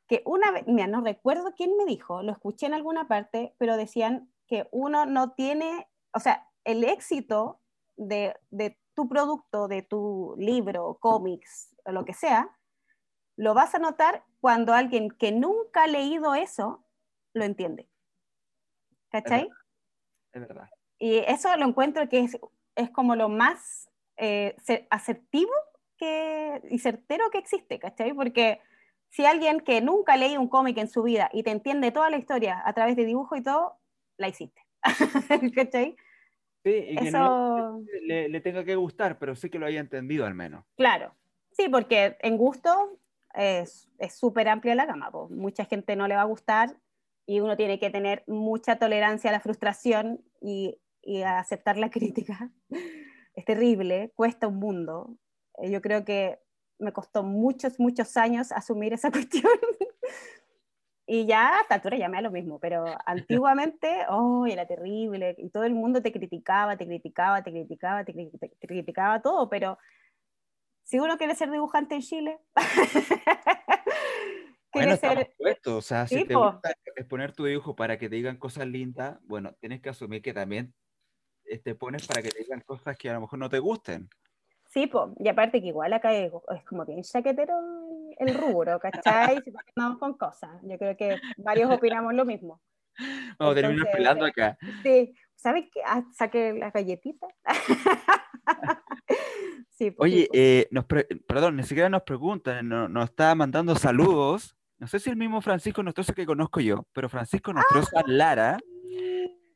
que una vez, mira, no recuerdo quién me dijo, lo escuché en alguna parte, pero decían que uno no tiene, o sea, el éxito de, de tu producto, de tu libro, cómics, o lo que sea, lo vas a notar cuando alguien que nunca ha leído eso lo entiende. ¿Cachai? Es verdad. Y eso lo encuentro que es, es como lo más eh, asertivo que, y certero que existe, ¿cachai? Porque si alguien que nunca leí un cómic en su vida y te entiende toda la historia a través de dibujo y todo, la hiciste. ¿Cachai? Sí, y que no le, tenga que gustar, pero sí que lo haya entendido al menos. Claro, sí, porque en gusto es súper amplia la gama. Mucha gente no le va a gustar y uno tiene que tener mucha tolerancia a la frustración y, y a aceptar la crítica. Es terrible, cuesta un mundo. Eh, yo creo que me costó muchos, muchos años asumir esa cuestión. y ya a esta altura ya me da lo mismo, pero antiguamente, oh, era terrible, y todo el mundo te criticaba, te criticaba, te criticaba, te, criticaba todo, pero si uno quiere ser dibujante en Chile, bueno, ser... O sea, si te gusta exponer tu dibujo para que te digan cosas lindas, bueno, tienes que asumir que también te pones para que te digan cosas que a lo mejor no te gusten. Sí, po. y aparte que igual acá es, como bien chaquetero el rubro, ¿cachai? Si andamos con cosas. Yo creo que varios opinamos lo mismo. Vamos a terminar pelando acá. Sí, ¿sabes qué? Ah, saqué las galletitas. sí, pues, Oye, eh, nos perdón, ni siquiera nos preguntan, nos, está mandando saludos. No sé si el mismo Francisco Nostroza que conozco yo, pero Francisco Nostroza ah, Lara.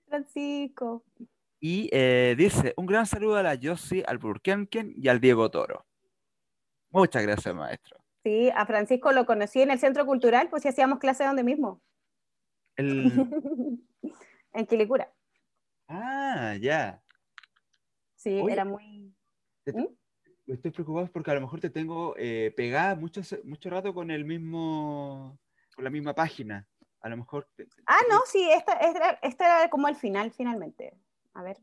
Francisco. Y eh, dice, un gran saludo a la Yossi, al Burkenken y al Diego Toro. Muchas gracias, maestro. Sí, a Francisco lo conocí en el Centro Cultural, pues si hacíamos clase donde mismo. en Quilicura. Ah, ya. Sí, era muy... ¿Mm? Estoy preocupado porque a lo mejor te tengo eh, pegada mucho, mucho rato con el mismo, con la misma página. A lo mejor... ah, no, sí, esta, esta, esta era como el final, finalmente a ver,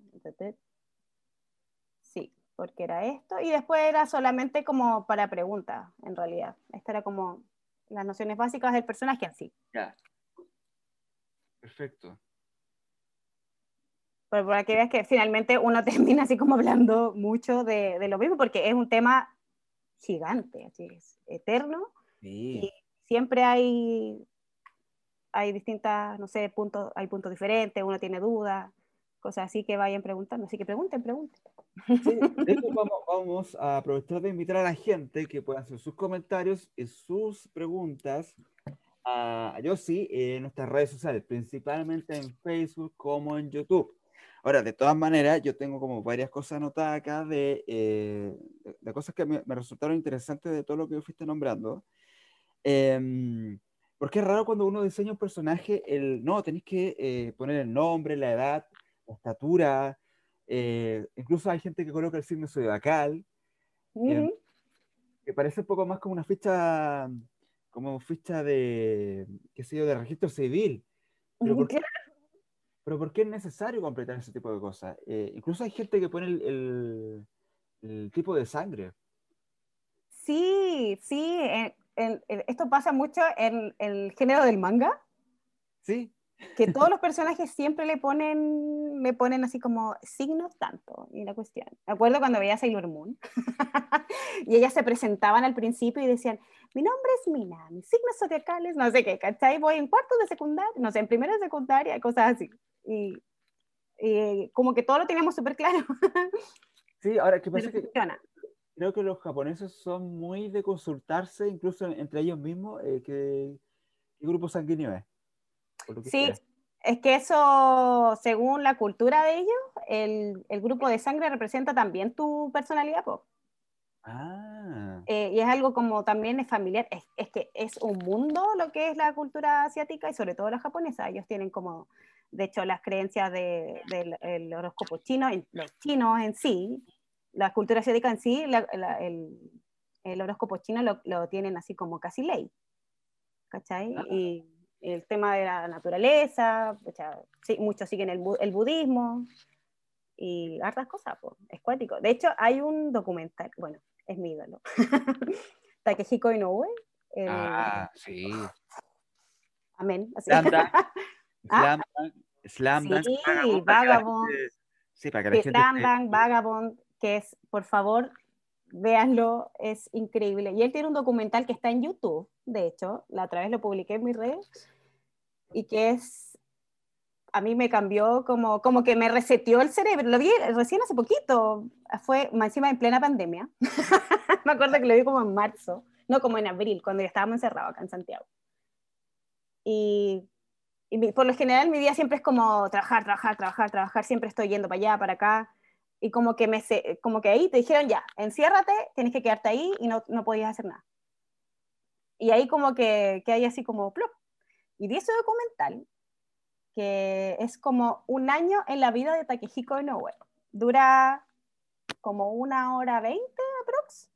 sí, porque era esto, y después era solamente como para preguntas, en realidad. Esta era como las nociones básicas del personaje así. Ya. Perfecto. Pero para que veas que finalmente uno termina así como hablando mucho de, lo mismo, porque es un tema gigante, así es, eterno. Y siempre hay, hay distintas, no sé, puntos, hay puntos diferentes, uno tiene dudas cosas así que vayan preguntando. Así que pregunten, pregunten. vamos, a aprovechar de invitar a la gente que pueda hacer sus comentarios y sus preguntas a yo sí en nuestras redes sociales, principalmente en Facebook como en YouTube. Ahora, de todas maneras, yo tengo como varias cosas anotadas acá de, eh, de cosas que me, resultaron interesantes de todo lo que fuiste nombrando. Em, porque es raro cuando uno diseña un personaje, el, no, tenéis que eh, poner el nombre, la edad, estatura, eh, incluso hay gente que coloca el signo zodiacal, que parece un poco más como una ficha, como ficha de, qué sé yo, de registro civil. Pero ¿por qué, pero ¿por qué es necesario completar ese tipo de cosas? Eh, incluso hay gente que pone el, el, tipo de sangre. Sí, sí, esto pasa mucho en el género del manga. Sí. Que todos los personajes siempre le ponen, le ponen así como signos tanto, y la cuestión. Me acuerdo cuando veía Sailor Moon, y ellas se presentaban al principio y decían, mi nombre es Mina, mis signos zodiacales, no sé qué, ¿cachai? Voy en cuarto de secundaria, no sé, en primero de secundaria, cosas así. Y, como que todo lo teníamos súper claro. sí, ahora, ¿qué pasa? Que creo que los japoneses son muy de consultarse, incluso entre ellos mismos, eh, qué grupo sanguíneo es. Sí, es que eso, según la cultura de ellos, el, el grupo de sangre representa también tu personalidad, Ah. Eh, y es algo como también es familiar, es, es, que es un mundo lo que es la cultura asiática y sobre todo la japonesa. Ellos tienen como, de hecho, las creencias del de, horóscopo chino, los chinos en sí, la cultura asiática en sí, el, el, horóscopo chino lo, lo, tienen así como casi ley. ¿Cachai? Ah. Y el tema de la naturaleza, sí, muchos siguen el, el, budismo y hartas cosas, pues, es cuático. De hecho, hay un documental, bueno, es mi ídolo, Takehiko Inoue. ah, sí. Amén. Así. Slam. ¿Ah? Slam. Sí, Vagabond. Sí, para que la Slam Dunk, Vagabond, que es, por favor, véanlo, es increíble. Y él tiene un documental que está en YouTube, de hecho, la otra vez lo publiqué en mis redes, y que es, a mí me cambió como, como que me reseteó el cerebro. Lo vi recién hace poquito, fue encima en plena pandemia. me acuerdo que lo vi como en marzo, no como en abril, cuando ya estábamos encerrados acá en Santiago. Y, y por lo general mi día siempre es como trabajar, trabajar, trabajar, trabajar, siempre estoy yendo para allá, para acá. Y como que, me, como que ahí te dijeron ya, enciérrate, tienes que quedarte ahí y no, no podías hacer nada. Y ahí como que, que hay así como plop, y vi ese documental que es como un año en la vida de Takehiko Inoue. Dura como una hora veinte aprox.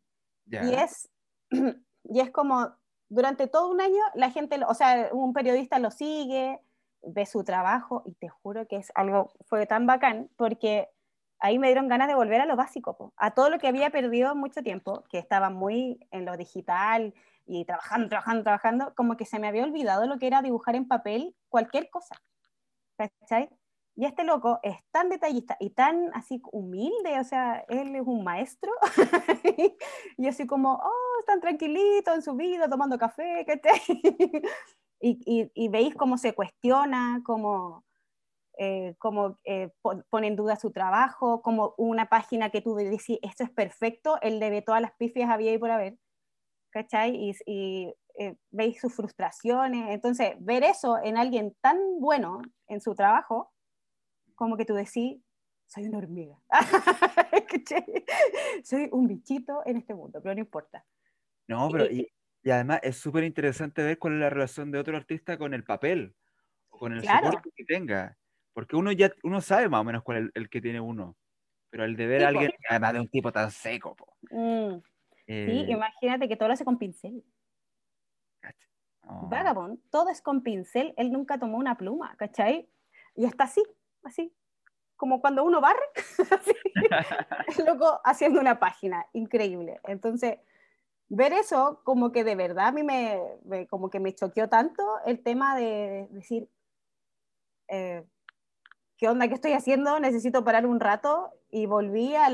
Y, es, y es como durante todo un año la gente, o sea, un periodista lo sigue, ve su trabajo y te juro que es algo, fue tan bacán porque ahí me dieron ganas de volver a lo básico, a todo lo que había perdido mucho tiempo, que estaba muy en lo digital y trabajando, trabajando, trabajando, como que se me había olvidado lo que era dibujar en papel cualquier cosa. ¿Cachai? Y este loco es tan detallista y tan así humilde, o sea, él es un maestro, y así como, oh, tan tranquilito en su vida, tomando café, ¿cachai? y, y, y, veis cómo se cuestiona, cómo, eh, cómo eh, pone en duda su trabajo, como una página que tú decís, esto es perfecto, él le ve todas las pifias había y por haber. ¿cachai? Y, y eh, veis sus frustraciones. Entonces, ver eso en alguien tan bueno en su trabajo, como que tú decís, soy una hormiga. soy un bichito en este mundo, pero no importa. No, pero y, y además es súper interesante ver cuál es la relación de otro artista con el papel, o con el claro. que tenga. Porque uno ya uno sabe más o menos cuál es el, que tiene uno. Pero el de ver a alguien, además de un tipo tan seco, mm. Sí, eh, imagínate que todo lo hace con pincel. Oh. Vagabond, todo es con pincel, él nunca tomó una pluma, ¿cachai? Y está así, así, como cuando uno barre, así, loco haciendo una página, increíble. Entonces, ver eso como que de verdad a mí me, como que me choqueó tanto el tema de decir, eh, ¿qué onda? ¿Qué estoy haciendo? Necesito parar un rato y volví a,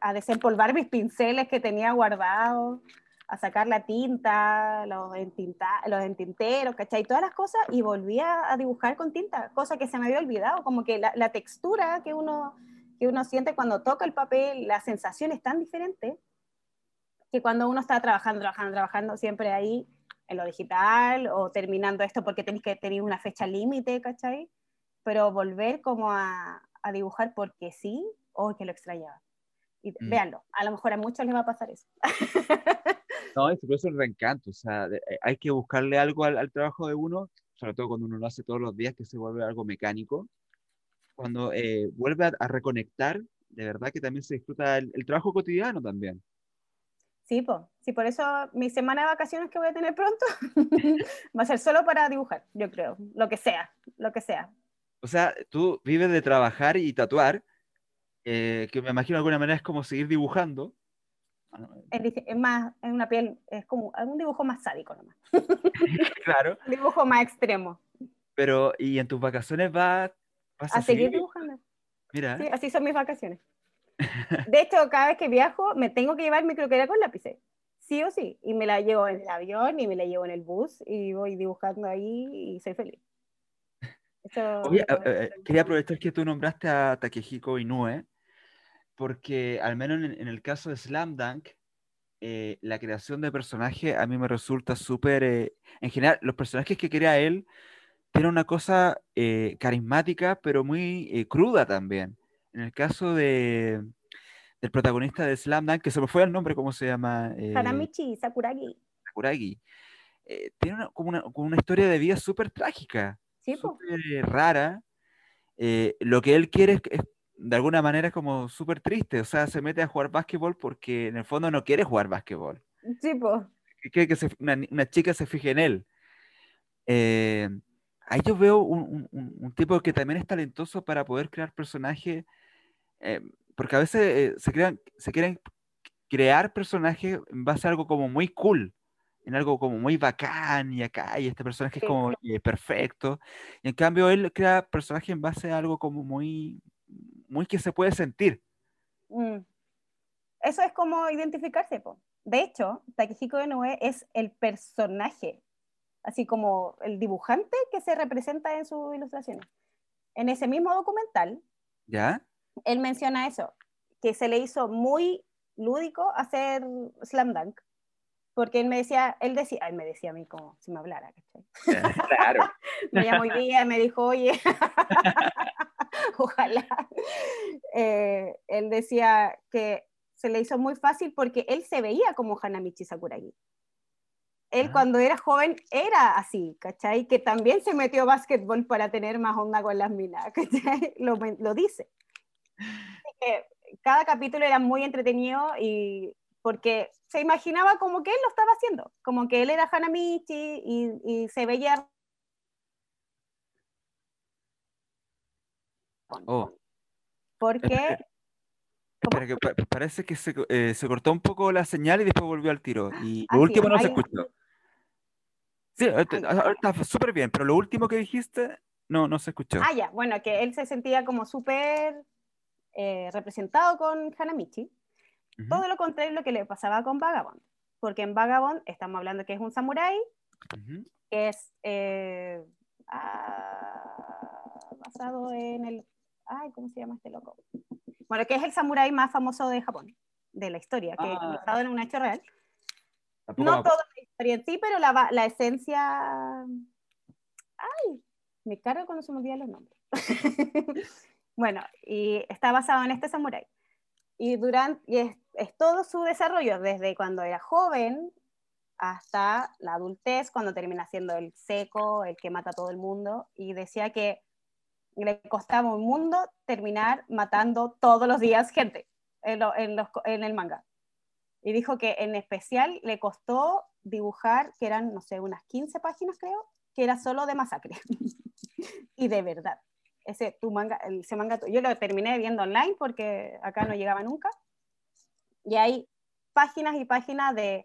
a, desempolvar mis pinceles que tenía guardados, a sacar la tinta, los, entinta, los entinteros, ¿cachai? Todas las cosas y volví a, dibujar con tinta, cosa que se me había olvidado, como que la, la, textura que uno, que uno siente cuando toca el papel, la sensación es tan diferente que cuando uno está trabajando, trabajando, trabajando siempre ahí en lo digital o terminando esto porque tenéis que tener una fecha límite, ¿cachai? Pero volver como a, a dibujar porque sí, o oh, que lo extrañaba. Y mm. véanlo, a lo mejor a muchos les va a pasar eso. no, es un reencanto, o sea, eh, hay que buscarle algo al, trabajo de uno, sobre todo cuando uno lo hace todos los días, que se vuelve algo mecánico. Cuando eh, vuelve a, reconectar, de verdad que también se disfruta el, trabajo cotidiano también. Sí, po. sí, por eso mi semana de vacaciones que voy a tener pronto va a ser solo para dibujar, yo creo, lo que sea, lo que sea. O sea, tú vives de trabajar y tatuar, eh, que me imagino de alguna manera es como seguir dibujando. Es, más, es una piel, es como un dibujo más sádico nomás. claro. un dibujo más extremo. Pero, ¿y en tus vacaciones vas, vas a, a, seguir dibujando? Mira. Sí, así son mis vacaciones. De hecho, cada vez que viajo me tengo que llevar mi croquera con lápices, sí o sí. Y me la llevo en el avión y me la llevo en el bus y voy dibujando ahí y soy feliz. Oye, eh, quería aprovechar que tú nombraste a Takehiko Inoue, porque al menos en, el caso de Slam Dunk, eh, la creación de personajes a mí me resulta súper... Eh, en general, los personajes que crea él tienen una cosa carismática, pero muy cruda también. En el caso de, del protagonista de Slam Dunk, que se me fue el nombre, ¿cómo se llama? Hanamichi Sakuragi. Sakuragi. tiene como, una, como, una, historia de vida súper trágica sí, rara. Eh, lo que él quiere es, de alguna manera como súper triste, o sea, se mete a jugar básquetbol porque en el fondo no quiere jugar básquetbol. Sí, pues. Quiere que una, chica se fije en él. Eh, ahí yo veo un, un, tipo que también es talentoso para poder crear personajes, eh, porque a veces se, crean, se quieren crear personajes en base a algo como muy cool en algo como muy bacán y acá, y este personaje es como eh, perfecto. Y en cambio él crea personajes en base a algo como muy, muy que se puede sentir. Mm. Eso es como identificarse. Po. De hecho, Takehiko Inoue es el personaje, así como el dibujante que se representa en sus ilustraciones. En ese mismo documental, ¿Ya? él menciona eso, que se le hizo muy lúdico hacer Slam Dunk porque él me decía, él decía, él me decía a mí como si me hablara, ¿cachai? Claro. me llamó hoy día y me dijo, oye, ojalá. Eh, él decía que se le hizo muy fácil porque él se veía como Hanamichi Sakuragi. Él ah. cuando era joven era así, ¿cachai? Que también se metió a básquetbol para tener más onda con las minas, ¿cachai? Lo, lo dice. cada capítulo era muy entretenido y porque se imaginaba como que él lo estaba haciendo, como que él era Hanamichi y, y se veía... Oh. Porque... parece que se, eh, se, cortó un poco la señal y después volvió al tiro. Y lo último no se escuchó. Sí, está súper bien, pero lo último que dijiste no, no se escuchó. Ah, ya, bueno, que él se sentía como súper eh, representado con Hanamichi todo lo contrario lo que le pasaba con Vagabond, porque en Vagabond estamos hablando que es un samurái, que es eh, ah, basado en el... Ay, ¿cómo se llama este loco? Bueno, que es el samurái más famoso de Japón, de la historia, que es ah. basado en un hecho real. no toda la historia en sí, pero la, la esencia... Ay, me cargo cuando se me olvidan los nombres. bueno, y está basado en este samurái. Y, durante, y es, es, todo su desarrollo, desde cuando era joven hasta la adultez, cuando termina siendo el seco, el que mata a todo el mundo, y decía que le costaba un mundo terminar matando todos los días gente en, el manga. Y dijo que en especial le costó dibujar, que eran, no sé, unas 15 páginas creo, que era solo de masacre. y de verdad ese, tu manga, ese manga, yo lo terminé viendo online porque acá no llegaba nunca. Y hay páginas y páginas de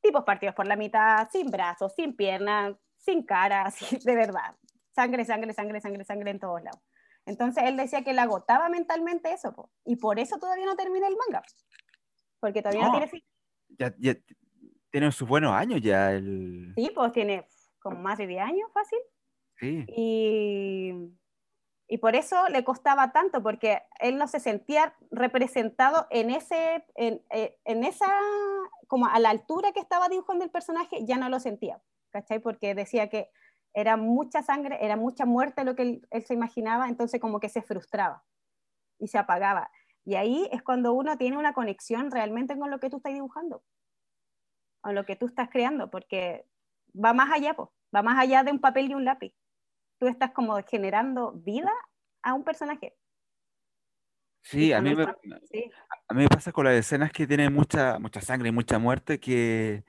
tipos partidos por la mitad, sin brazos, sin piernas, sin cara, de verdad. Sangre, sangre, sangre, sangre, sangre en todos lados. Entonces él decía que le agotaba mentalmente eso, y por eso todavía no termina el manga. Porque todavía no, tiene fin. Ya, ya, tiene sus buenos años ya el... Sí, pues tiene como más de 10 años fácil. Sí. Y y por eso le costaba tanto, porque él no se sentía representado en, ese, en, eh, en, esa, como a la altura que estaba dibujando el personaje, ya no lo sentía, ¿cachai? Porque decía que era mucha sangre, era mucha muerte lo que él, se imaginaba, entonces como que se frustraba y se apagaba. Y ahí es cuando uno tiene una conexión realmente con lo que tú estás dibujando, con lo que tú estás creando, porque va más allá, va más allá de un papel y un lápiz tú estás como generando vida a un personaje. Sí, a mí, me, a mí me pasa con las escenas que tienen mucha, mucha sangre y mucha muerte que,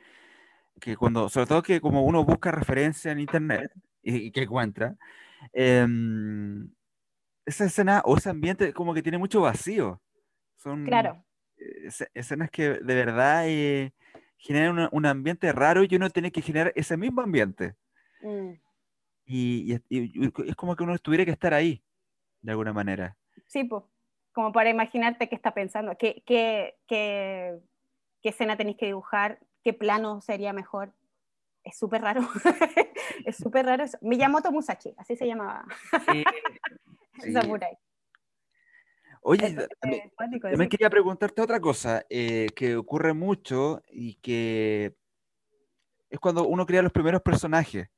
que cuando, sobre todo que como uno busca referencia en internet y, que encuentra, em, esa escena o ese ambiente como que tiene mucho vacío. Son claro. escenas que de verdad eh, generan un ambiente raro y uno tiene que generar ese mismo ambiente. Mm. Y, es como que uno tuviera que estar ahí, de alguna manera. Sí, pues, como para imaginarte qué está pensando, qué, qué, qué, qué escena tenéis que dibujar, qué plano sería mejor. Es súper raro, es súper raro eso. Miyamoto Musashi, así se llamaba. Sí, Samurai. Oye, también, quería preguntarte otra cosa eh, que ocurre mucho y que es cuando uno crea los primeros personajes.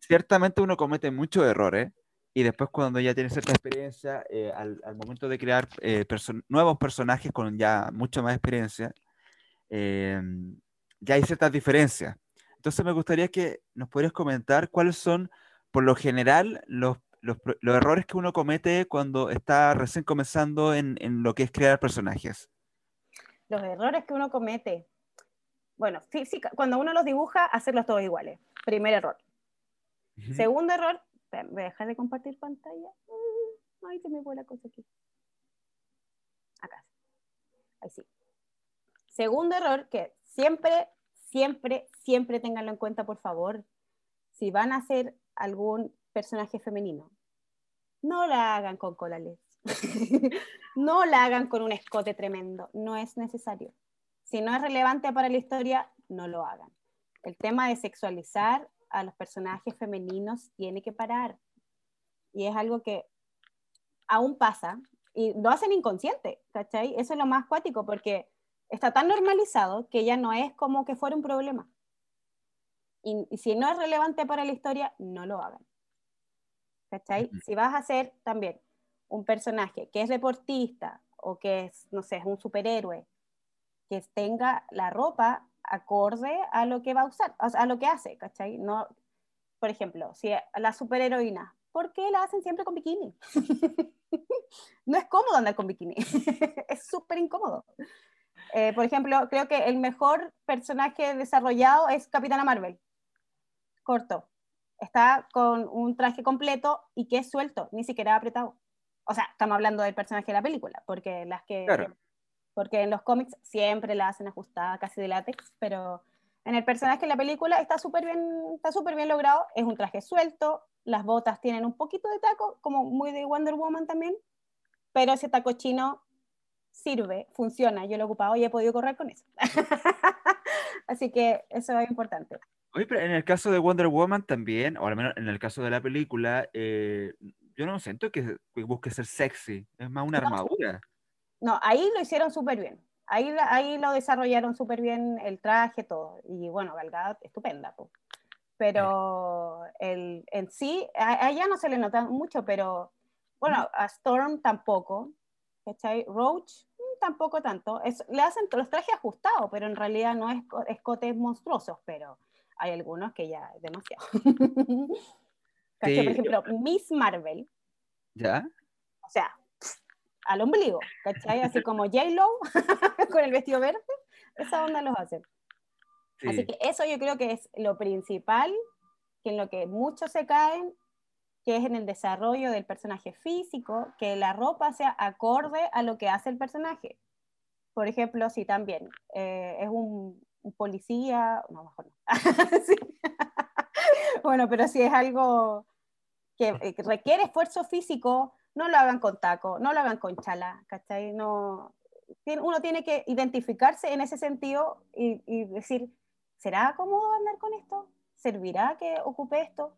Ciertamente uno comete muchos errores y después cuando ya tiene cierta experiencia, eh, al, momento de crear eh, nuevos personajes con ya mucha más experiencia, em, ya hay ciertas diferencias. Entonces me gustaría que nos pudieras comentar cuáles son, por lo general, los, los, errores que uno comete cuando está recién comenzando en, en, lo que es crear personajes. Los errores que uno comete. Bueno, física, cuando uno los dibuja, hacerlos todos iguales. Primer error. Segundo error, voy a dejar de compartir pantalla. Mm, ay, se me fue la cosa aquí. Acá. Ahí sí. Segundo error, que siempre, siempre, siempre tenganlo en cuenta, por favor. Si van a hacer algún personaje femenino, no la hagan con colales. no la hagan con un escote tremendo. No es necesario. Si no es relevante para la historia, no lo hagan. El tema de sexualizar a los personajes femeninos tiene que parar. Y es algo que aún pasa y lo hacen inconsciente, ¿cachai? Eso es lo más cuático porque está tan normalizado que ya no es como que fuera un problema. Y, si no es relevante para la historia, no lo hagan. ¿Cachai? Si vas a hacer también un personaje que es deportista o que es, no sé, es un superhéroe, que tenga la ropa acorde a lo que va a usar, a lo que hace, ¿cachai? No, por ejemplo, si la superheroína, ¿por qué la hacen siempre con bikini? no es cómodo andar con bikini, es súper incómodo. Eh, por ejemplo, creo que el mejor personaje desarrollado es Capitana Marvel, corto. Está con un traje completo y que es suelto, ni siquiera apretado. O sea, estamos hablando del personaje de la película, porque las que porque en los cómics siempre la hacen ajustada casi de látex, pero en el personaje de la película está súper bien, está súper bien logrado, es un traje suelto, las botas tienen un poquito de taco, como muy de Wonder Woman también, pero ese taco chino sirve, funciona, yo lo he ocupado y he podido correr con eso. Así que eso es importante. Oye, pero en el caso de Wonder Woman también, o al menos en el caso de la película, eh, yo no siento que, busque ser sexy, es más una armadura. No, ahí lo hicieron súper bien. Ahí, ahí lo desarrollaron súper bien el traje, todo. Y bueno, Galgada, estupenda. Pero el, en sí, a, ella no se le nota mucho, pero bueno, a Storm tampoco. ¿Cachai? Roach mm, tampoco tanto. le hacen los trajes ajustados, pero en realidad no es escotes monstruosos, pero hay algunos que ya es demasiado. Por ejemplo, Miss Marvel. ¿Ya? O sea, al ombligo, ¿cachai? Así como J-Lo con el vestido verde, esa onda los hace. Así que eso yo creo que es lo principal, que en lo que muchos se caen, que es en el desarrollo del personaje físico, que la ropa sea acorde a lo que hace el personaje. Por ejemplo, si también eh, es un, policía, no, mejor no. bueno, pero si es algo que eh, requiere esfuerzo físico, no lo hagan con taco, no lo hagan con chala, ¿cachai? No, uno tiene que identificarse en ese sentido y, decir, ¿será cómodo andar con esto? ¿Servirá que ocupe esto?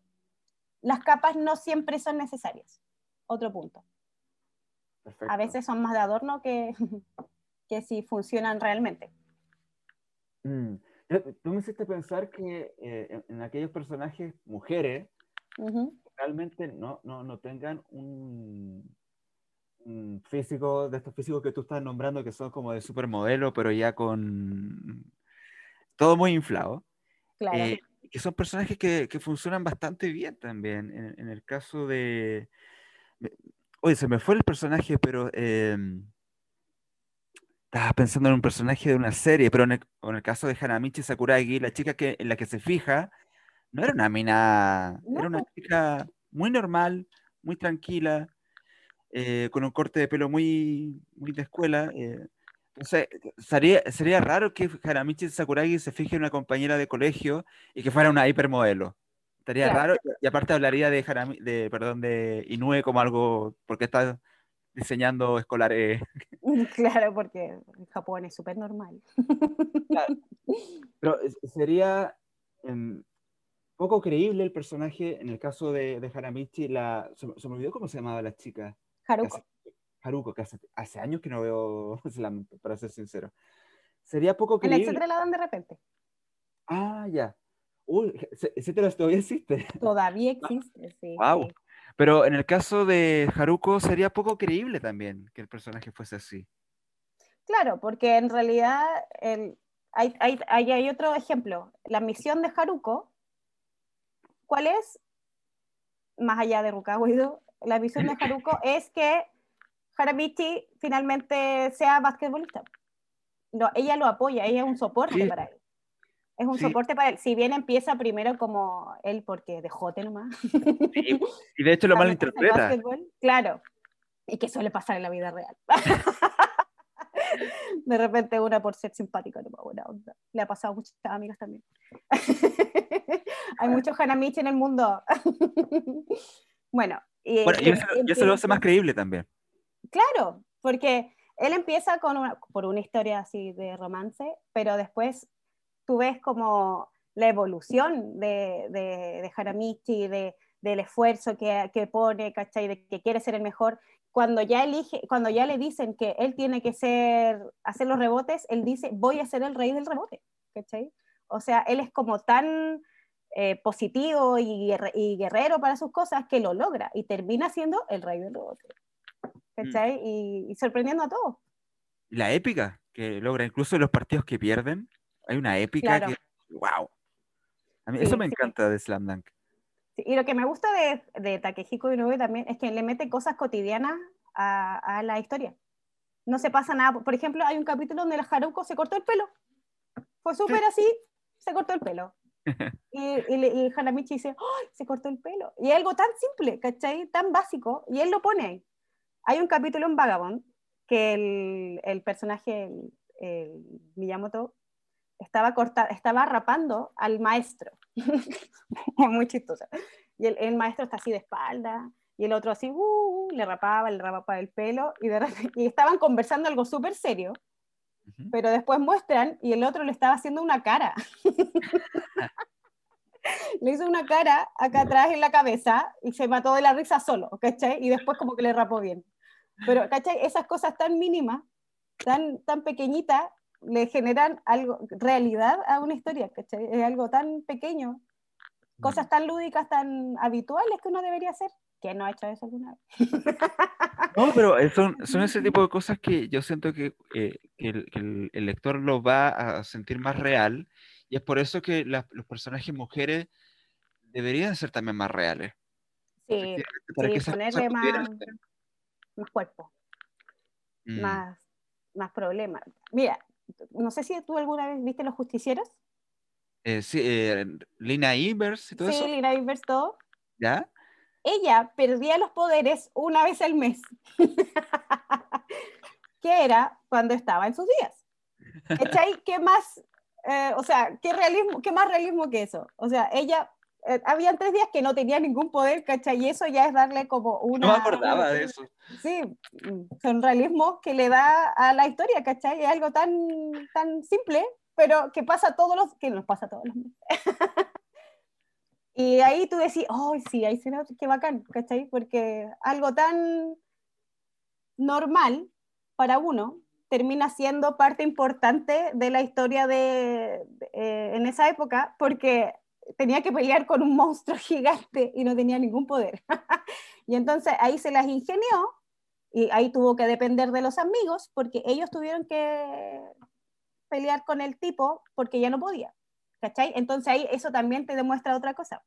Las capas no siempre son necesarias. Otro punto. A veces son más de adorno que, que si funcionan realmente. Mm. Tú me hiciste pensar que eh, en, aquellos personajes mujeres, realmente no, no, no tengan un, físico, de estos físicos que tú estás nombrando, que son como de supermodelo, pero ya con todo muy inflado. Claro. Eh, que son personajes que, que, funcionan bastante bien también. En, el caso de... Oye, se me fue el personaje, pero... Em, estaba pensando en un personaje de una serie, pero en el, caso de Hanamichi Sakuragi, la chica que, en la que se fija, no era una mina, era una chica muy normal, muy tranquila, eh, con un corte de pelo muy, muy de escuela. Eh. Entonces, sería, sería raro que Haramichi Sakuragi se fije en una compañera de colegio y que fuera una hipermodelo. Estaría raro y aparte hablaría de, de, perdón, de Inoue como algo, porque está diseñando escolares. Claro, porque Japón es súper normal. Pero sería em, poco creíble el personaje en el caso de, de Haramichi. La, se, me olvidó cómo se llamaba la chica. Haruko. Haruko, que hace, años que no veo Slam, para ser sincero. Sería poco creíble. En etcétera la dan de repente. Ah, ya. Uy, etcétera todavía existe. Todavía existe, sí. Wow. Pero en el caso de Haruko sería poco creíble también que el personaje fuese así. Claro, porque en realidad el, hay, hay, hay, otro ejemplo. La misión de Haruko, ¿cuál es? Más allá de Rukawido, la misión de Haruko es que Haramichi finalmente sea basquetbolista. No, ella lo apoya, ella es un soporte para él. Es un soporte para él. Si bien empieza primero como él, porque de jote nomás. y de hecho lo malinterpreta. Claro. Y que suele pasar en la vida real. de repente una por ser simpática, no buena onda. Le ha pasado a muchas amigas también. Hay muchos Hanamichi en el mundo. bueno, y, bueno, y, eso, lo hace más creíble también. Claro, porque él empieza con por una historia así de romance, pero después tú ves como la evolución de, de, de Haramichi, de, del esfuerzo que, que, pone, ¿cachai? De que quiere ser el mejor. Cuando ya, elige, cuando ya le dicen que él tiene que ser, hacer los rebotes, él dice, voy a ser el rey del rebote, ¿cachai? O sea, él es como tan eh, positivo y, y, guerrero para sus cosas que lo logra y termina siendo el rey del rebote, ¿cachai? Mm. Y, y, sorprendiendo a todos. La épica que logra, incluso en los partidos que pierden, hay una épica que, wow. A mí, eso me encanta de Slam Dunk. Y lo que me gusta de, de Takehiko Inoue también es que le mete cosas cotidianas a, a, la historia. No se pasa nada. Por ejemplo, hay un capítulo donde el Haruko se cortó el pelo. Fue súper así, se cortó el pelo. y, y, Hanamichi dice, ¡ay! Se cortó el pelo. Y es algo tan simple, ¿cachai? Tan básico. Y él lo pone ahí. Hay un capítulo en Vagabond que el, el personaje, el, el Miyamoto, estaba, corta, estaba rapando al maestro. Muy chistoso. Y el, el, maestro está así de espalda, y el otro así, uh, le rapaba, le rapaba el pelo, y, de y estaban conversando algo súper serio, pero después muestran, y el otro le estaba haciendo una cara. le hizo una cara acá atrás en la cabeza, y se mató de la risa solo, ¿cachai? Y después como que le rapó bien. Pero, ¿cachai? Esas cosas tan mínimas, tan, tan pequeñitas, le generan algo, realidad a una historia, ¿cachai? Es algo tan pequeño, cosas tan lúdicas, tan habituales que uno debería hacer, que no ha hecho eso alguna vez. No, pero son, son ese tipo de cosas que yo siento que, eh, que, el, que el, el, lector lo va a sentir más real, y es por eso que la, los personajes mujeres deberían ser también más reales. Sí, para sí, ponerle más, más cuerpo, mm. más, más problemas. Mira, no sé si tú alguna vez viste Los Justicieros. Eh, sí, eh, Lina Ivers y todo sí, eso. Sí, Lina Ivers, todo. ¿Ya? Ella perdía los poderes una vez al mes. que era cuando estaba en sus días. ¿Qué más, eh, o sea, qué, realismo, qué más realismo que eso? O sea, ella eh, habían tres días que no tenía ningún poder, ¿cachai? Y eso ya es darle como una... No me acordaba de eso. Sí, son realismos que le da a la historia, ¿cachai? Es algo tan, tan simple, pero que pasa todos los... que nos pasa todos los y ahí tú decís, oh, sí, ahí se nota, qué bacán, ¿cachai? Porque algo tan normal para uno termina siendo parte importante de la historia de, de eh, en esa época, porque tenía que pelear con un monstruo gigante y no tenía ningún poder. y entonces ahí se las ingenió y ahí tuvo que depender de los amigos porque ellos tuvieron que pelear con el tipo porque ya no podía. ¿Cachai? Entonces ahí eso también te demuestra otra cosa.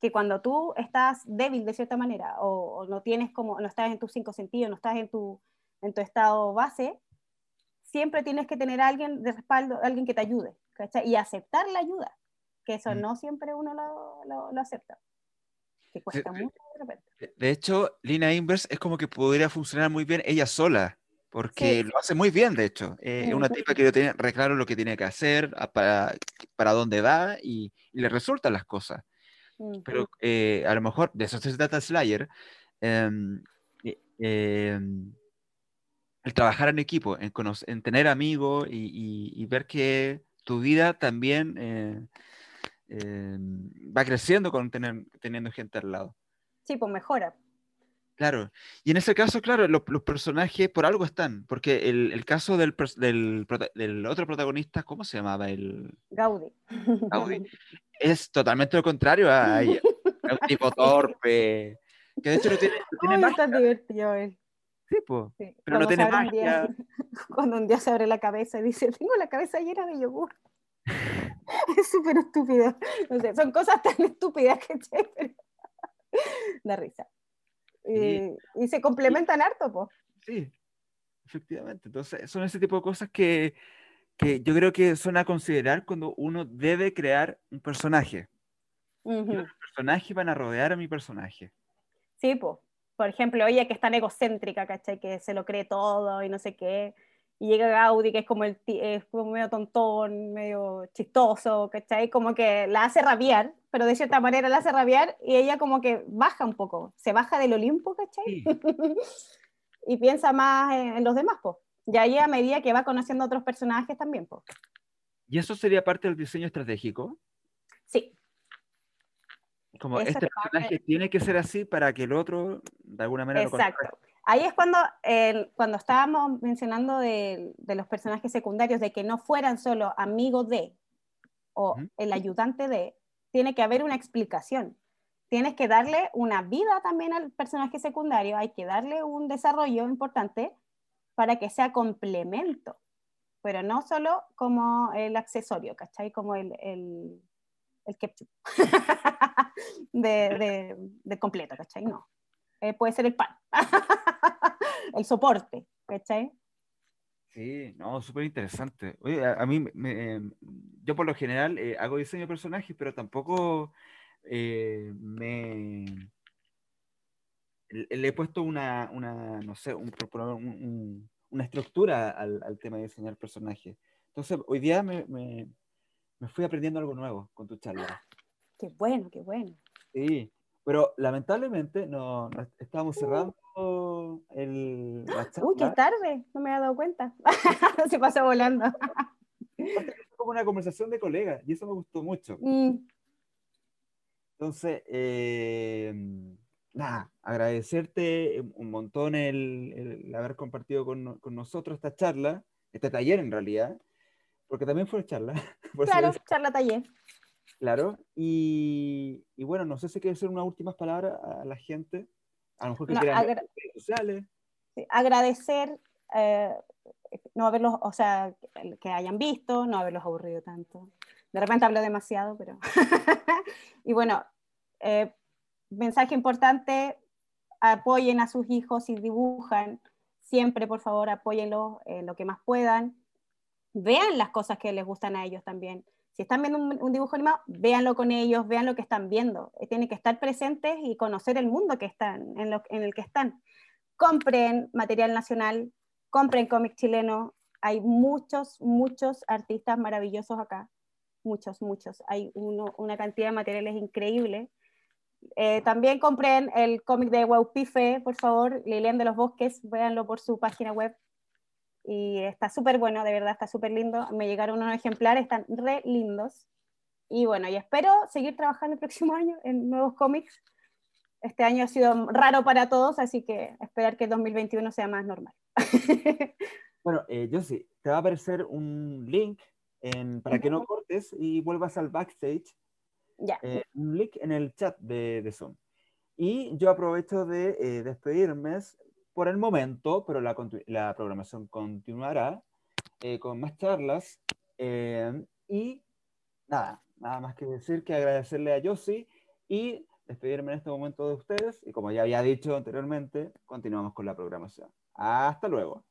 Que cuando tú estás débil de cierta manera o, no tienes como, no estás en tus cinco sentidos, no estás en tu, en tu estado base, siempre tienes que tener alguien de respaldo, alguien que te ayude. Y aceptar la ayuda que eso mm. no siempre uno lo, lo, lo acepta. Que cuesta de, mucho de repente. De hecho, Lina Inverse es como que podría funcionar muy bien ella sola, porque sí. lo hace muy bien, de hecho. Es eh, una tipa que tiene reclaro lo que tiene que hacer, para, para dónde va y, y, le resultan las cosas. pero eh, a lo mejor de eso se trata Slayer. Em, em, el trabajar en equipo, en, en tener amigos y, ver que tu vida también eh, em, va creciendo con tener, teniendo gente al lado. Sí, pues mejora. Claro, y en ese caso, claro, los, personajes por algo están, porque el, caso del, del, otro protagonista, ¿cómo se llamaba? El... Gaudi. Gaudi. Es totalmente lo contrario a, un tipo torpe, que de hecho no tiene, no tiene Está divertido él. Sí, pues. Pero no tiene magia. cuando un día se abre la cabeza y dice, tengo la cabeza llena de yogur. Es súper estúpido. No sé, son cosas tan estúpidas que pero... da risa. Y, se complementan harto, pues. Sí, efectivamente. Entonces, son ese tipo de cosas que, que, yo creo que son a considerar cuando uno debe crear un personaje. Los personajes van a rodear a mi personaje. Sí, pues. Por ejemplo, ella que es tan egocéntrica, ¿cachai? Que se lo cree todo y no sé qué. Y llega Gaudi, que es como, el es como medio tontón, medio chistoso, ¿cachai? Como que la hace rabiar, pero de cierta manera la hace rabiar y ella como que baja un poco, se baja del Olimpo, ¿cachai? y piensa más en, los demás, pues. Y ahí a medida que va conociendo otros personajes también, pues. ¿Y eso sería parte del diseño estratégico? Sí. Como este personaje tiene que ser así para que el otro, de alguna manera, Exacto. Ahí es cuando, cuando estábamos mencionando de, de, los personajes secundarios, de que no fueran solo amigos de o el ayudante de, tiene que haber una explicación. Tienes que darle una vida también al personaje secundario, hay que darle un desarrollo importante para que sea complemento, pero no solo como el accesorio, ¿cachai? Como el, el, el ketchup de, de, completo, ¿cachai? No. Eh, puede ser el pan, el soporte, ¿cachai? Sí, no, súper interesante. Oye, a, mí, yo por lo general eh, hago diseño de personajes, pero tampoco eh, me... Le, he puesto una, una no sé, un, una estructura al, al, tema de diseñar personajes. Entonces, hoy día me, me, me, fui aprendiendo algo nuevo con tu charla. Qué bueno, qué bueno. Sí, pero lamentablemente no, no estábamos cerrando el, Uy, qué tarde, no me había dado cuenta. Se pasó volando. como una conversación de colegas y eso me gustó mucho. Mm. Entonces, eh, nada, agradecerte un montón el, haber compartido con, con, nosotros esta charla, este taller en realidad, porque también fue charla. Claro, charla taller. Claro, y, y, bueno, no sé si quieres hacer unas últimas palabras a la gente. A lo mejor que quieran sociales. agradecer, eh, no haberlos, o sea, que hayan visto, no haberlos aburrido tanto. De repente hablo demasiado, pero... y bueno, eh, mensaje importante, apoyen a sus hijos si dibujan, siempre por favor apóyenlos en lo que más puedan, vean las cosas que les gustan a ellos también. Si están viendo un, dibujo animado, véanlo con ellos, vean lo que están viendo. Eh, tienen que estar presentes y conocer el mundo que están, en, el que están. Compren material nacional, compren cómic chileno. Hay muchos, muchos artistas maravillosos acá. Muchos, muchos. Hay una cantidad de materiales increíbles. Eh, también compren el cómic de Waupife, por favor, Lilian de los Bosques, véanlo por su página web, y está súper bueno, de verdad, está súper lindo. Me llegaron unos ejemplares, están re lindos. Y bueno, y espero seguir trabajando el próximo año en nuevos cómics. Este año ha sido raro para todos, así que esperar que el 2021 sea más normal. bueno, eh, sí, te va a aparecer un link para que no cortes y vuelvas al backstage. Ya. Eh, un link en el chat de, de Zoom. Y yo aprovecho de eh, despedirme por el momento, pero la, programación continuará eh, con más charlas. Eh, y nada, nada más que decir que agradecerle a Yossi y despedirme en este momento de ustedes. Y como ya había dicho anteriormente, continuamos con la programación. Hasta luego.